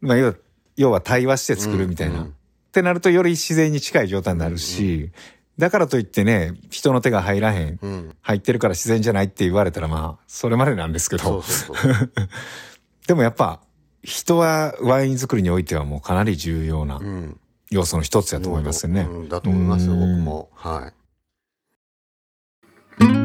[SPEAKER 2] まあ要は、要は対話して作るみたいな。
[SPEAKER 1] うん
[SPEAKER 2] ってなるとより自然に近い状態になるし、だからといってね、人の手が入らへん、
[SPEAKER 1] うん。
[SPEAKER 2] 入ってるから自然じゃないって言われたらまあ、それまでなんですけど
[SPEAKER 1] そう、そうそう。
[SPEAKER 2] でもやっぱ、人はワイン作りにおいてはもうかなり重要な
[SPEAKER 1] うん。
[SPEAKER 2] 要素の一つだと思いますよね。
[SPEAKER 1] うんだと思いますよ、
[SPEAKER 2] うん
[SPEAKER 1] 僕も。はい。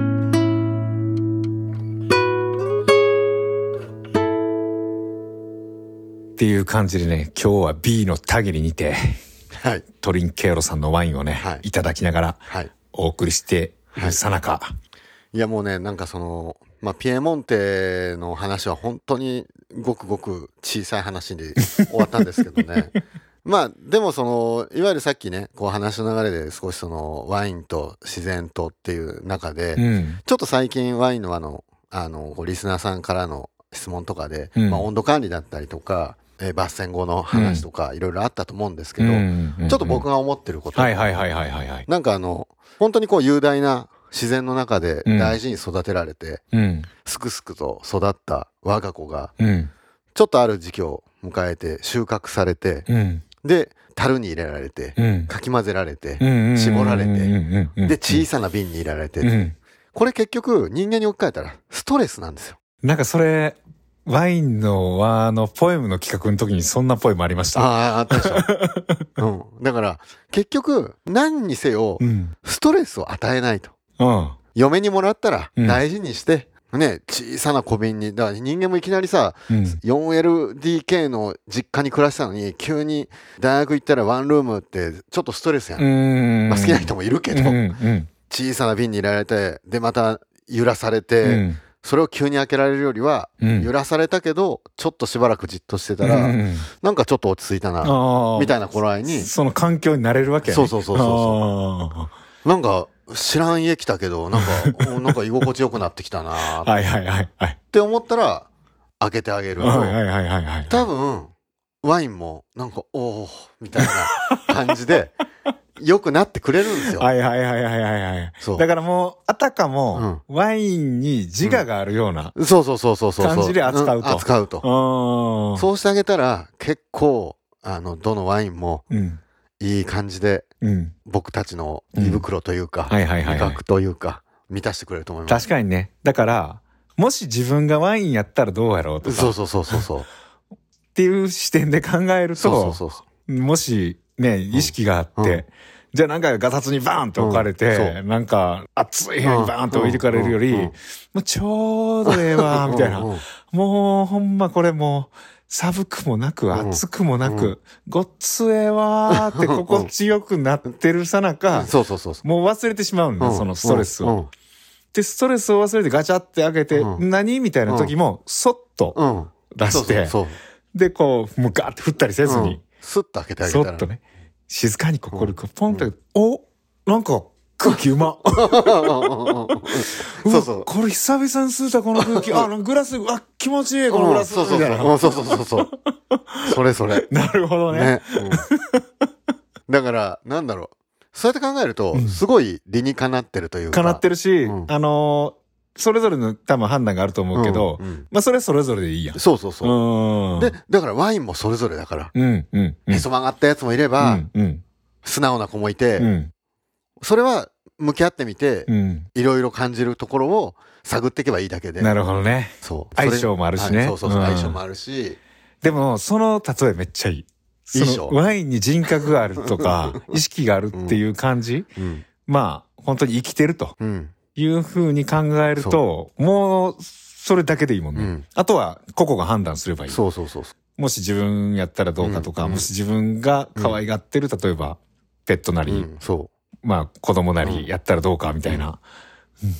[SPEAKER 2] っていう感じでね、今日は B のたぎりにて、
[SPEAKER 1] はい。
[SPEAKER 2] トリンケーロさんのワインをね、
[SPEAKER 1] はい
[SPEAKER 2] い、ただきながら
[SPEAKER 1] はい。
[SPEAKER 2] お送りしているさなか。
[SPEAKER 1] いやもうね、なんかその、まあ、ピエモンテの話は本当にごくごく小さい話で終わったんですけどね。まあ、でもその、いわゆるさっきね、こう話の流れで少しその、ワインと自然とっていう中で、
[SPEAKER 2] うん。
[SPEAKER 1] ちょっと最近ワインのあの、あの、リスナーさんからの質問とかで、
[SPEAKER 2] うん
[SPEAKER 1] まあ、温度管理だったりとか、えー抜栓後の話とか、いろいろあったと思うんですけど、
[SPEAKER 2] うん
[SPEAKER 1] ちょっと僕が思ってること、
[SPEAKER 2] はいはいはいはいはいはい。
[SPEAKER 1] なんかあの、本当にこう雄大な自然の中で
[SPEAKER 2] うん
[SPEAKER 1] 大事に育てられて、
[SPEAKER 2] うん。
[SPEAKER 1] すくすくと育った我が子が、
[SPEAKER 2] うん。
[SPEAKER 1] ちょっとある時期を迎えて収穫されて、
[SPEAKER 2] うん。
[SPEAKER 1] で、樽に入れられて、
[SPEAKER 2] うん。
[SPEAKER 1] かき混ぜられて、
[SPEAKER 2] うん。
[SPEAKER 1] 絞られて
[SPEAKER 2] て
[SPEAKER 1] で、小さな瓶に入れられて、
[SPEAKER 2] うん。
[SPEAKER 1] これ結局人間に置き換えたらストレスなんですよ。
[SPEAKER 2] なんかそれ、ワインの和のポエムの企画の時にそんなポエムありました？
[SPEAKER 1] ああ、あったでしょ。うん。だから、結局、何にせよ
[SPEAKER 2] う、ん。
[SPEAKER 1] ストレスを与えないと。
[SPEAKER 2] うん。
[SPEAKER 1] 嫁にもらったら、
[SPEAKER 2] うん
[SPEAKER 1] 大事にして、ね、小さな小瓶に、だから人間もいきなりさ、
[SPEAKER 2] うん。
[SPEAKER 1] 4LDK の実家に暮らしたのに、急に大学行ったらワンルームって、ちょっとストレスやん。
[SPEAKER 2] うん。
[SPEAKER 1] まあ、好きな人もいるけど、
[SPEAKER 2] うん。うん。
[SPEAKER 1] 小さな瓶に入れられて、で、また揺らされて、
[SPEAKER 2] うん。
[SPEAKER 1] それを急に開けられるよりは、
[SPEAKER 2] うん
[SPEAKER 1] 揺らされたけど、ちょっとしばらくじっとしてたら、
[SPEAKER 2] うん
[SPEAKER 1] なんかちょっと落ち着いたな。みたいな頃合いに、
[SPEAKER 2] その環境になれるわけやね
[SPEAKER 1] そうそうそうそうそうなんか知らん家来たけど、なんか、お なんか居心地よくなってきたなっ
[SPEAKER 2] はいはいはいはい。
[SPEAKER 1] て思ったら、開けてあげると、
[SPEAKER 2] はいはいはいはいはい。
[SPEAKER 1] 多分、ワインも、なんか、おおみたいな感じで、良くなってくれるんですよ。
[SPEAKER 2] はいはいはいはいはいはい。
[SPEAKER 1] そう
[SPEAKER 2] だからもう、あたかも、ワインに自我があるような。
[SPEAKER 1] そうそうそうそうそう。
[SPEAKER 2] 感じで扱うと
[SPEAKER 1] ん扱うと。
[SPEAKER 2] うん。
[SPEAKER 1] そうしてあげたら、結構、あの、どのワインも
[SPEAKER 2] うん。
[SPEAKER 1] いい感じで、
[SPEAKER 2] うん。
[SPEAKER 1] 僕たちの胃袋というか、
[SPEAKER 2] はいはいはいはい
[SPEAKER 1] 味覚というか、満たしてくれると思います。
[SPEAKER 2] 確かにね。だから、もし自分がワインやったらどうやろうとか、っ
[SPEAKER 1] そうそうそうそうそう。
[SPEAKER 2] ていう視点で考える
[SPEAKER 1] そう
[SPEAKER 2] と、
[SPEAKER 1] そうそう。
[SPEAKER 2] もしね、意識があって、
[SPEAKER 1] うん。
[SPEAKER 2] じゃあなんかガサツにバーンと置かれ
[SPEAKER 1] うん。
[SPEAKER 2] て、なんか熱い部屋にバーンと置いてかれるより、もうちょうどええわ、みたいな。もうほんまこれもう、寒くもなく、
[SPEAKER 1] ん
[SPEAKER 2] 暑くもなく、
[SPEAKER 1] うん。
[SPEAKER 2] ごっつええわーって心地よくなってるさなか、
[SPEAKER 1] そうそうそう。
[SPEAKER 2] もう忘れてしまうんだ、
[SPEAKER 1] うん。
[SPEAKER 2] そのストレスを。
[SPEAKER 1] うん。
[SPEAKER 2] で、ストレスを忘れてガチャって開けて、
[SPEAKER 1] うん。
[SPEAKER 2] 何みたいな時も、そっと。出して、で、こう、もうガーって振ったりせ。ずに、
[SPEAKER 1] うんスッと開けてあげたら。
[SPEAKER 2] そっとね、静かにここうポンと、おなんか空気うま。
[SPEAKER 1] そうそう
[SPEAKER 2] わこれ久々に吸ったこの空気。あ、なんかグラス、あ、気持ちいい、このグラス。
[SPEAKER 1] そうそうそう。
[SPEAKER 2] みたいな。
[SPEAKER 1] うんそうそうそうそう。それそれ。
[SPEAKER 2] なるほどね。
[SPEAKER 1] ね。うんだから、なんだろう。そうやって考えると
[SPEAKER 2] うん、
[SPEAKER 1] すごい理にかなってるというか。
[SPEAKER 2] かなって
[SPEAKER 1] る
[SPEAKER 2] るし、
[SPEAKER 1] うん
[SPEAKER 2] あのーそれぞれの多分判断があると思うけど、
[SPEAKER 1] うんうん
[SPEAKER 2] まあそれそれぞれでいいやん。
[SPEAKER 1] そうそうそう。
[SPEAKER 2] うん。
[SPEAKER 1] で、だからワインもそれぞれだから。
[SPEAKER 2] うん、うん、うん。
[SPEAKER 1] へそ曲がったやつもいれ
[SPEAKER 2] う
[SPEAKER 1] ば、
[SPEAKER 2] ん、うん、
[SPEAKER 1] 素直な子もい
[SPEAKER 2] うん、
[SPEAKER 1] て、それは向き合ってみて、
[SPEAKER 2] うん。
[SPEAKER 1] いろいろ感じるところを探っていけばいいだけで。
[SPEAKER 2] なるほどね。
[SPEAKER 1] そう。
[SPEAKER 2] 相性もあるしね
[SPEAKER 1] はいそうそうそう。
[SPEAKER 2] うん
[SPEAKER 1] 相性もあるし。
[SPEAKER 2] でも、その例えめっちゃいい。
[SPEAKER 1] いいでしょ
[SPEAKER 2] ワインに人格があるとか、意識があるっていう感じ、
[SPEAKER 1] うん。
[SPEAKER 2] まあ、本当に生きてると
[SPEAKER 1] うん。
[SPEAKER 2] いうふうに考えると、もう、それだけでいいもんね。
[SPEAKER 1] うん
[SPEAKER 2] あとは、個々が判断すればいい。
[SPEAKER 1] そうそうそうそ
[SPEAKER 2] もし自分やったらどうかとか、
[SPEAKER 1] うん
[SPEAKER 2] もし自分が可愛がってる、例えば、ペットな
[SPEAKER 1] う。
[SPEAKER 2] り、
[SPEAKER 1] うん。そ
[SPEAKER 2] まあ、子供な
[SPEAKER 1] うん
[SPEAKER 2] りやったらどうかみたいな。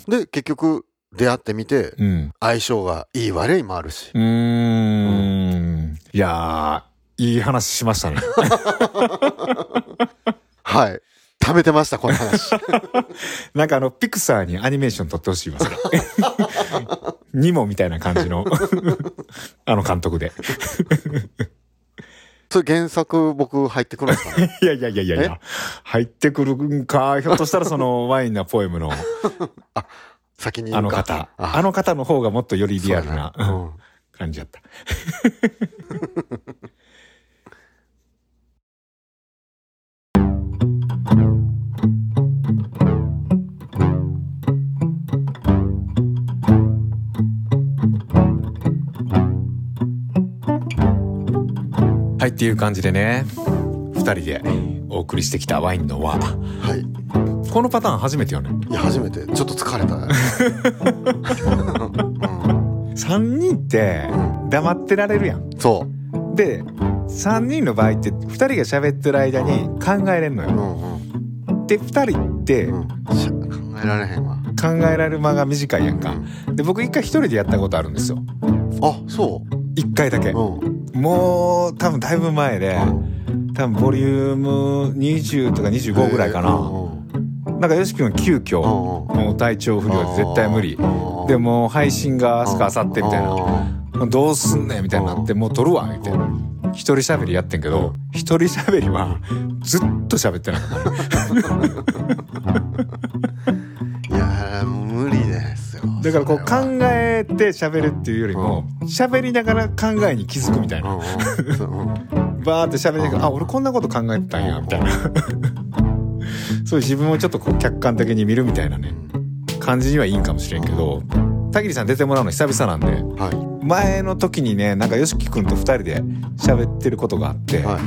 [SPEAKER 1] う。で、結局、出会ってみて、
[SPEAKER 2] うん。
[SPEAKER 1] 相性がいい悪いもあるし
[SPEAKER 2] う。ーん。いやー、いい話しましたね。
[SPEAKER 1] はい。貯めてました、この話。
[SPEAKER 2] なんかあの、ピクサーにアニメーション撮ってほしいわ、それ。ニモみたいな感じの、あの監督で。
[SPEAKER 1] それ原作僕入ってくるんですかね？
[SPEAKER 2] いやいやいやいやいや、入ってくるんか、ひょっとしたらそのワインなポエムの
[SPEAKER 1] 先に
[SPEAKER 2] あの方、
[SPEAKER 1] あ。
[SPEAKER 2] あの方の方がもっとよりリアルな感じだった。はい、っていう感じでね、二人でお送りしてきたワインの輪。
[SPEAKER 1] はい。
[SPEAKER 2] このパターン初めてよね。
[SPEAKER 1] いや、初めて。ちょっと疲れた。うん
[SPEAKER 2] 3人って黙ってられるやん。
[SPEAKER 1] そう。
[SPEAKER 2] で、3人の場合って2人が喋ってる間に考えれんのよ。
[SPEAKER 1] うんうん。
[SPEAKER 2] で、2人って
[SPEAKER 1] うん。考えられへんわ。
[SPEAKER 2] 考えられる間が短いやんか。
[SPEAKER 1] う
[SPEAKER 2] で、僕一回一人でやったことあるんですよ。
[SPEAKER 1] んあ、そ
[SPEAKER 2] 一回だけ
[SPEAKER 1] う。。うん。
[SPEAKER 2] もう多分だいぶ前で、多分ボリューム20とか25ぐらいかな。なんかよし君急遽、もう体調不良で絶対無理。でもう配信が明日か明後日みたいな。どうすんねんみたいになって、もう撮るわみたいな。一人喋りやってんけど、一人喋りはずっと喋ってなかった。だからこう考えて喋るっていうよりも、喋りながら考えに気づくみたいな。バーって喋りながら、あ、俺こんなこと考えてたんや、みたいな。そういう自分をちょっとこう客観的に見るみたいなね、感じにはいいんかもしれんけど、田切さん出てもらうの久々なんで、
[SPEAKER 1] はい。
[SPEAKER 2] 前の時にねなんかよしき君と2人で喋ってることがあって、
[SPEAKER 1] はい。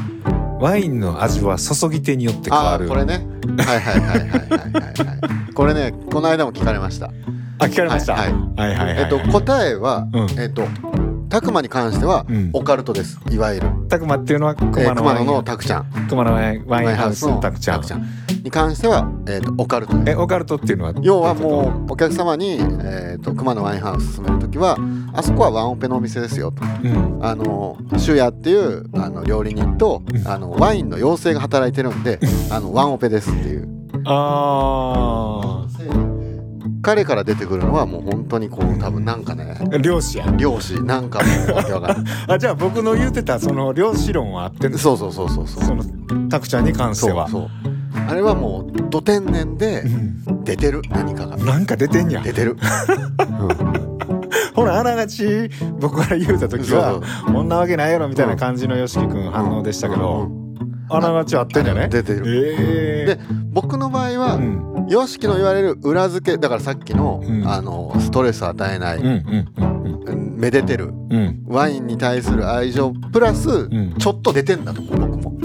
[SPEAKER 2] ワインの味は注ぎ手によって変
[SPEAKER 1] あ
[SPEAKER 2] わる。
[SPEAKER 1] あこれね。はいはいはいはいはいはいはい。これねこの間も聞かれました
[SPEAKER 2] あ聞かれました、
[SPEAKER 1] はい
[SPEAKER 2] はい。はいはい
[SPEAKER 1] えっと答えは、
[SPEAKER 2] うん。
[SPEAKER 1] えっとタクマに関しては、
[SPEAKER 2] うん。
[SPEAKER 1] オカルトです。いわゆる。
[SPEAKER 2] たくまっていうのは
[SPEAKER 1] えー熊野のタクちゃん。
[SPEAKER 2] 熊野ワインワインハウスのタクちゃん。
[SPEAKER 1] に関しては、えー、とオカルト
[SPEAKER 2] えオカルトっていうのは
[SPEAKER 1] 要はもうお客様に、えー、と熊野ワインハウス勧める時はあそこはワンオペのお店ですよと。あのシュヤっていうあの料理人と
[SPEAKER 2] うん。
[SPEAKER 1] あのワインの妖精が働いてるんであのワンオペですっていう。
[SPEAKER 2] あ
[SPEAKER 1] 彼から出てくるのはもう本当にこう多分なんかね
[SPEAKER 2] あ漁師や。
[SPEAKER 1] 漁師なんかもうわけわかんない
[SPEAKER 2] あじゃあ僕の言うてたその漁師論はあってん
[SPEAKER 1] そうそうそうそうそう。
[SPEAKER 2] そのタクちゃんに関しては。
[SPEAKER 1] そうそう。あれはもうど天然で
[SPEAKER 2] うん。
[SPEAKER 1] 出てる何かが。
[SPEAKER 2] なんか出てんや。
[SPEAKER 1] 出てる、
[SPEAKER 2] ほらあながち僕から言うた時はこんなわけないやろみたいな感じのよしき君反応でしたけど、あながち合ってんじゃね
[SPEAKER 1] 出てる。
[SPEAKER 2] ええ
[SPEAKER 1] で僕の場合は、
[SPEAKER 2] うん
[SPEAKER 1] ヨシキの言われる裏付けだからさっきの,、
[SPEAKER 2] うん。
[SPEAKER 1] あのストレス与えない、
[SPEAKER 2] うんうんうん
[SPEAKER 1] めでてる
[SPEAKER 2] うん。うん
[SPEAKER 1] ワインに対する愛情プラス、
[SPEAKER 2] ん。
[SPEAKER 1] ちょっと出てんだと思う僕も、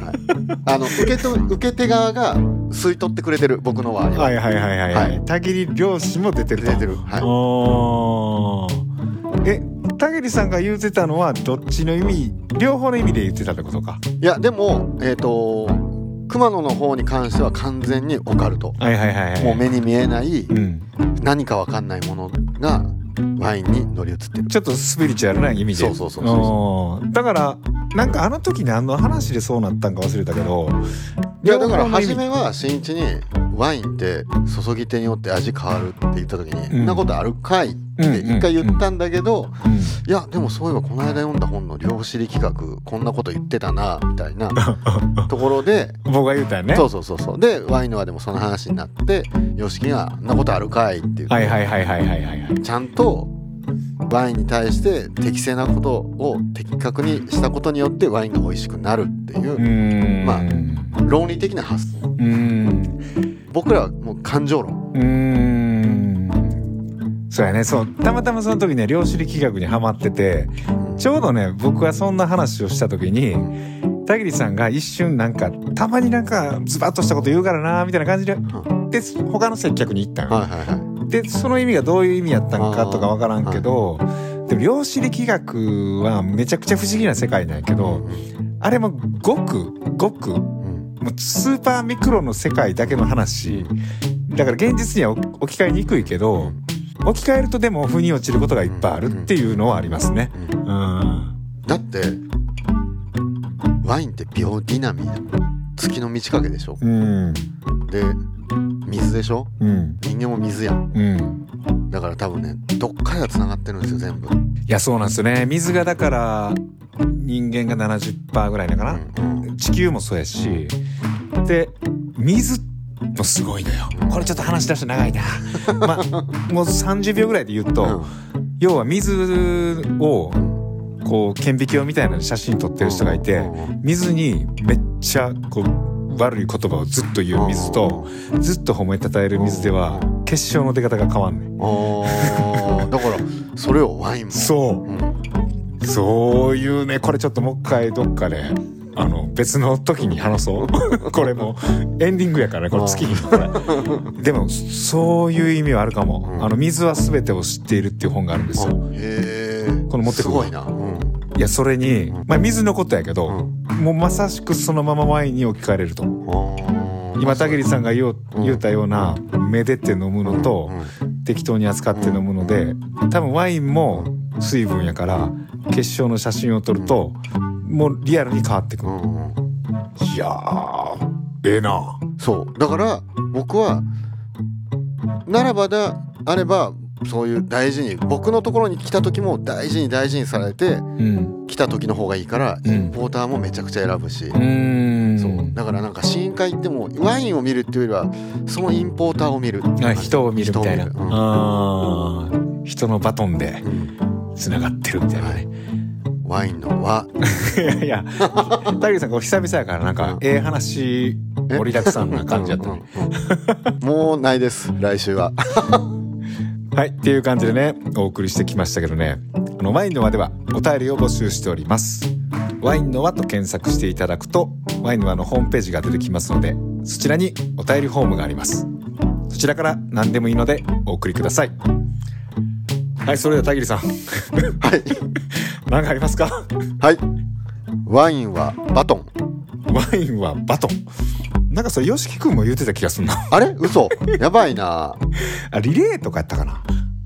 [SPEAKER 1] はい。あの受けと受け手側が吸い取ってくれてる僕のは、
[SPEAKER 2] はいはいはいはい。は
[SPEAKER 1] はい。
[SPEAKER 2] いたぎり漁師も出てると。
[SPEAKER 1] 出てる、はい、
[SPEAKER 2] おー。えたぎりさんが言うてたのはどっちの意味両方の意味で言ってたってことか。
[SPEAKER 1] いやでもえっ、と熊野の方に関しては完全にオカルト。
[SPEAKER 2] はいはいはいはい。
[SPEAKER 1] もう目に見えない
[SPEAKER 2] うん。
[SPEAKER 1] 何かわかんないものがワインに乗り移ってる。
[SPEAKER 2] ちょっとスピリチュアルな意味で。
[SPEAKER 1] そうそうそうそう
[SPEAKER 2] だからなんかあの時何の話でそうなったんか忘れたけど
[SPEAKER 1] いやだから初めは新一にワインって注ぎ手によって味変わるって言った時に「
[SPEAKER 2] うん。
[SPEAKER 1] そんなことあるかい?」って一回言ったんだけど、いやでもそういえばこの間読んだ本の量子力学こんなこと言ってたなみたいな ところで、
[SPEAKER 2] うん僕が言うたよね。
[SPEAKER 1] そうそうそうそう。でワインの輪でもその話になって YOSHIKI が「そんなことあるかい?」って言って、
[SPEAKER 2] はいはいはいはいはいはいはい。
[SPEAKER 1] ちゃんとワインに対して適正なことを的確にしたことによってワインが美味しくなるっていうまあ論理的な発想。
[SPEAKER 2] うーん。
[SPEAKER 1] 僕らはもう感情論。
[SPEAKER 2] うーん。そうやね。そう。たまたまその時ね量子力学にはまっててちょうどね僕がそんな話をした時に田切さんが一瞬なんかたまになんかズバッとしたこと言うからなみたいな感じでで他の接客に行ったんよ
[SPEAKER 1] はいはいはい。
[SPEAKER 2] でその意味がどういう意味やったんかとかわからんけどでも量子力学はめちゃくちゃ不思議な世界なんやけどあれもごくごく
[SPEAKER 1] うん
[SPEAKER 2] もうスーパーミクロの世界だけの話だから現実には置き換えにくいけど置き換えるとでも腑に落ちることがいっぱいあるっていうのはありますね。
[SPEAKER 1] うん
[SPEAKER 2] うん。
[SPEAKER 1] だってワインってビオディナミ月の満ち欠けでしょ
[SPEAKER 2] うん。
[SPEAKER 1] で水でしょ
[SPEAKER 2] うん。
[SPEAKER 1] 人間も水やん
[SPEAKER 2] うん。
[SPEAKER 1] だから多分ねどっかでつながってるんですよ全部、
[SPEAKER 2] いやそうなんですよね。水がだから人間が70%ぐらいだかな。
[SPEAKER 1] うんうん
[SPEAKER 2] 地球もそうやし。で水もすごいのよ。これちょっと話し出して長いな。まあもう30秒ぐらいで言うと、要は水をこう顕微鏡みたいな写真撮ってる人がいて。
[SPEAKER 1] うん
[SPEAKER 2] 水にめっちゃこう悪い言葉をずっと言う水とずっと褒めたたえる水では結晶の出方が変わんねん
[SPEAKER 1] だからそれをワインも、
[SPEAKER 2] そう
[SPEAKER 1] ん
[SPEAKER 2] うそういうねこれちょっともう一回どっかであの別の時に話そう。これもうエンディングやからねこれ月にこれでもそういう意味はあるかも、
[SPEAKER 1] うん。
[SPEAKER 2] あの水は全てを知っているっていう本があるんですよ。
[SPEAKER 1] へえ。
[SPEAKER 2] この持ってくる
[SPEAKER 1] すごいな、うん。
[SPEAKER 2] いやそれに、まあ、水のことやけど、
[SPEAKER 1] うん。
[SPEAKER 2] もうまさしくそのままワインに置き換えれると。今田切さんが言おう
[SPEAKER 1] うん。
[SPEAKER 2] 言うたようなめでって飲むのと
[SPEAKER 1] うん。
[SPEAKER 2] 適当に扱って飲むので多分ワインも水分やから結晶の写真を撮るともうリアルに変わってくる。いやーええな。
[SPEAKER 1] そう。だから僕はならばであればそういう大事に僕のところに来た時も大事に大事にされて
[SPEAKER 2] うん。
[SPEAKER 1] 来た時の方がいいから
[SPEAKER 2] うん。
[SPEAKER 1] インポーターもめちゃくちゃ選ぶし、
[SPEAKER 2] うーん。
[SPEAKER 1] そう。だからなんか試飲会行ってもワインを見るっていうよりはそのインポーターを見る。
[SPEAKER 2] 人を見るみたいな。
[SPEAKER 1] 人
[SPEAKER 2] のバトンで。
[SPEAKER 1] うん
[SPEAKER 2] つながってるみたいなね、
[SPEAKER 1] ワインの和
[SPEAKER 2] いやいや。田切さんこう久々やからなんかええ話盛りだくさんな感じやったね。
[SPEAKER 1] もうないです来週は。
[SPEAKER 2] はいっていう感じでねお送りしてきましたけどね。あのワインの輪ではお便りを募集しております。ワインの輪と検索していただくとワインの輪のホームページが出てきますのでそちらにお便りフォームがあります。そちらから何でもいいのでお送りくださいはいそれでは田切さん。
[SPEAKER 1] はい。
[SPEAKER 2] 何かありますか？
[SPEAKER 1] はい。ワインはバトン。
[SPEAKER 2] ワインはバトン。なんかそれ YOSHIKI 君も言ってた気がするな。
[SPEAKER 1] あれ？嘘。やばいな。
[SPEAKER 2] あリレーとかやったかな？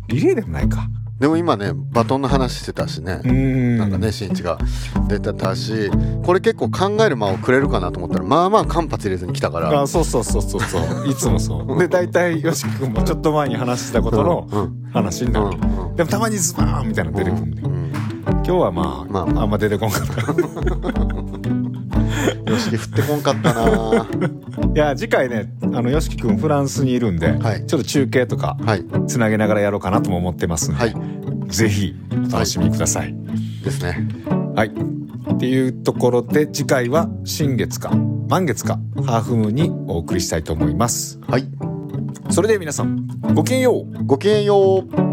[SPEAKER 2] リレーでもないか
[SPEAKER 1] でも今ねバトンの話してたしね。なんかね新一が出てたしこれ結構考える間をくれるかなと思ったらまあまあ間髪入れずに来たから。
[SPEAKER 2] あそうそうそうそうそう。いつもそう。で大体 YOSHIKI 君もちょっと前に話したことの
[SPEAKER 1] うん。
[SPEAKER 2] 話になる、
[SPEAKER 1] うん。うん。
[SPEAKER 2] でもたまにズバーンみたいなの出てくるんで、
[SPEAKER 1] うん。
[SPEAKER 2] 今日はまあ、
[SPEAKER 1] まあ。
[SPEAKER 2] あんま出てこんかった
[SPEAKER 1] よし振ってこんかったな。い
[SPEAKER 2] や次回ねあの YOSHIKI 君フランスにいるんで、
[SPEAKER 1] はい。
[SPEAKER 2] ちょっと中継とか
[SPEAKER 1] はい。
[SPEAKER 2] つなげながらやろうかなとも思ってますんで、
[SPEAKER 1] はい。
[SPEAKER 2] ぜひお楽しみください。
[SPEAKER 1] ですね。
[SPEAKER 2] はい。っていうところで次回は新月か満月かハーフムーンにお送りしたいと思います。
[SPEAKER 1] はい。
[SPEAKER 2] それでは皆さんごきげんよう。
[SPEAKER 1] ごきげんよう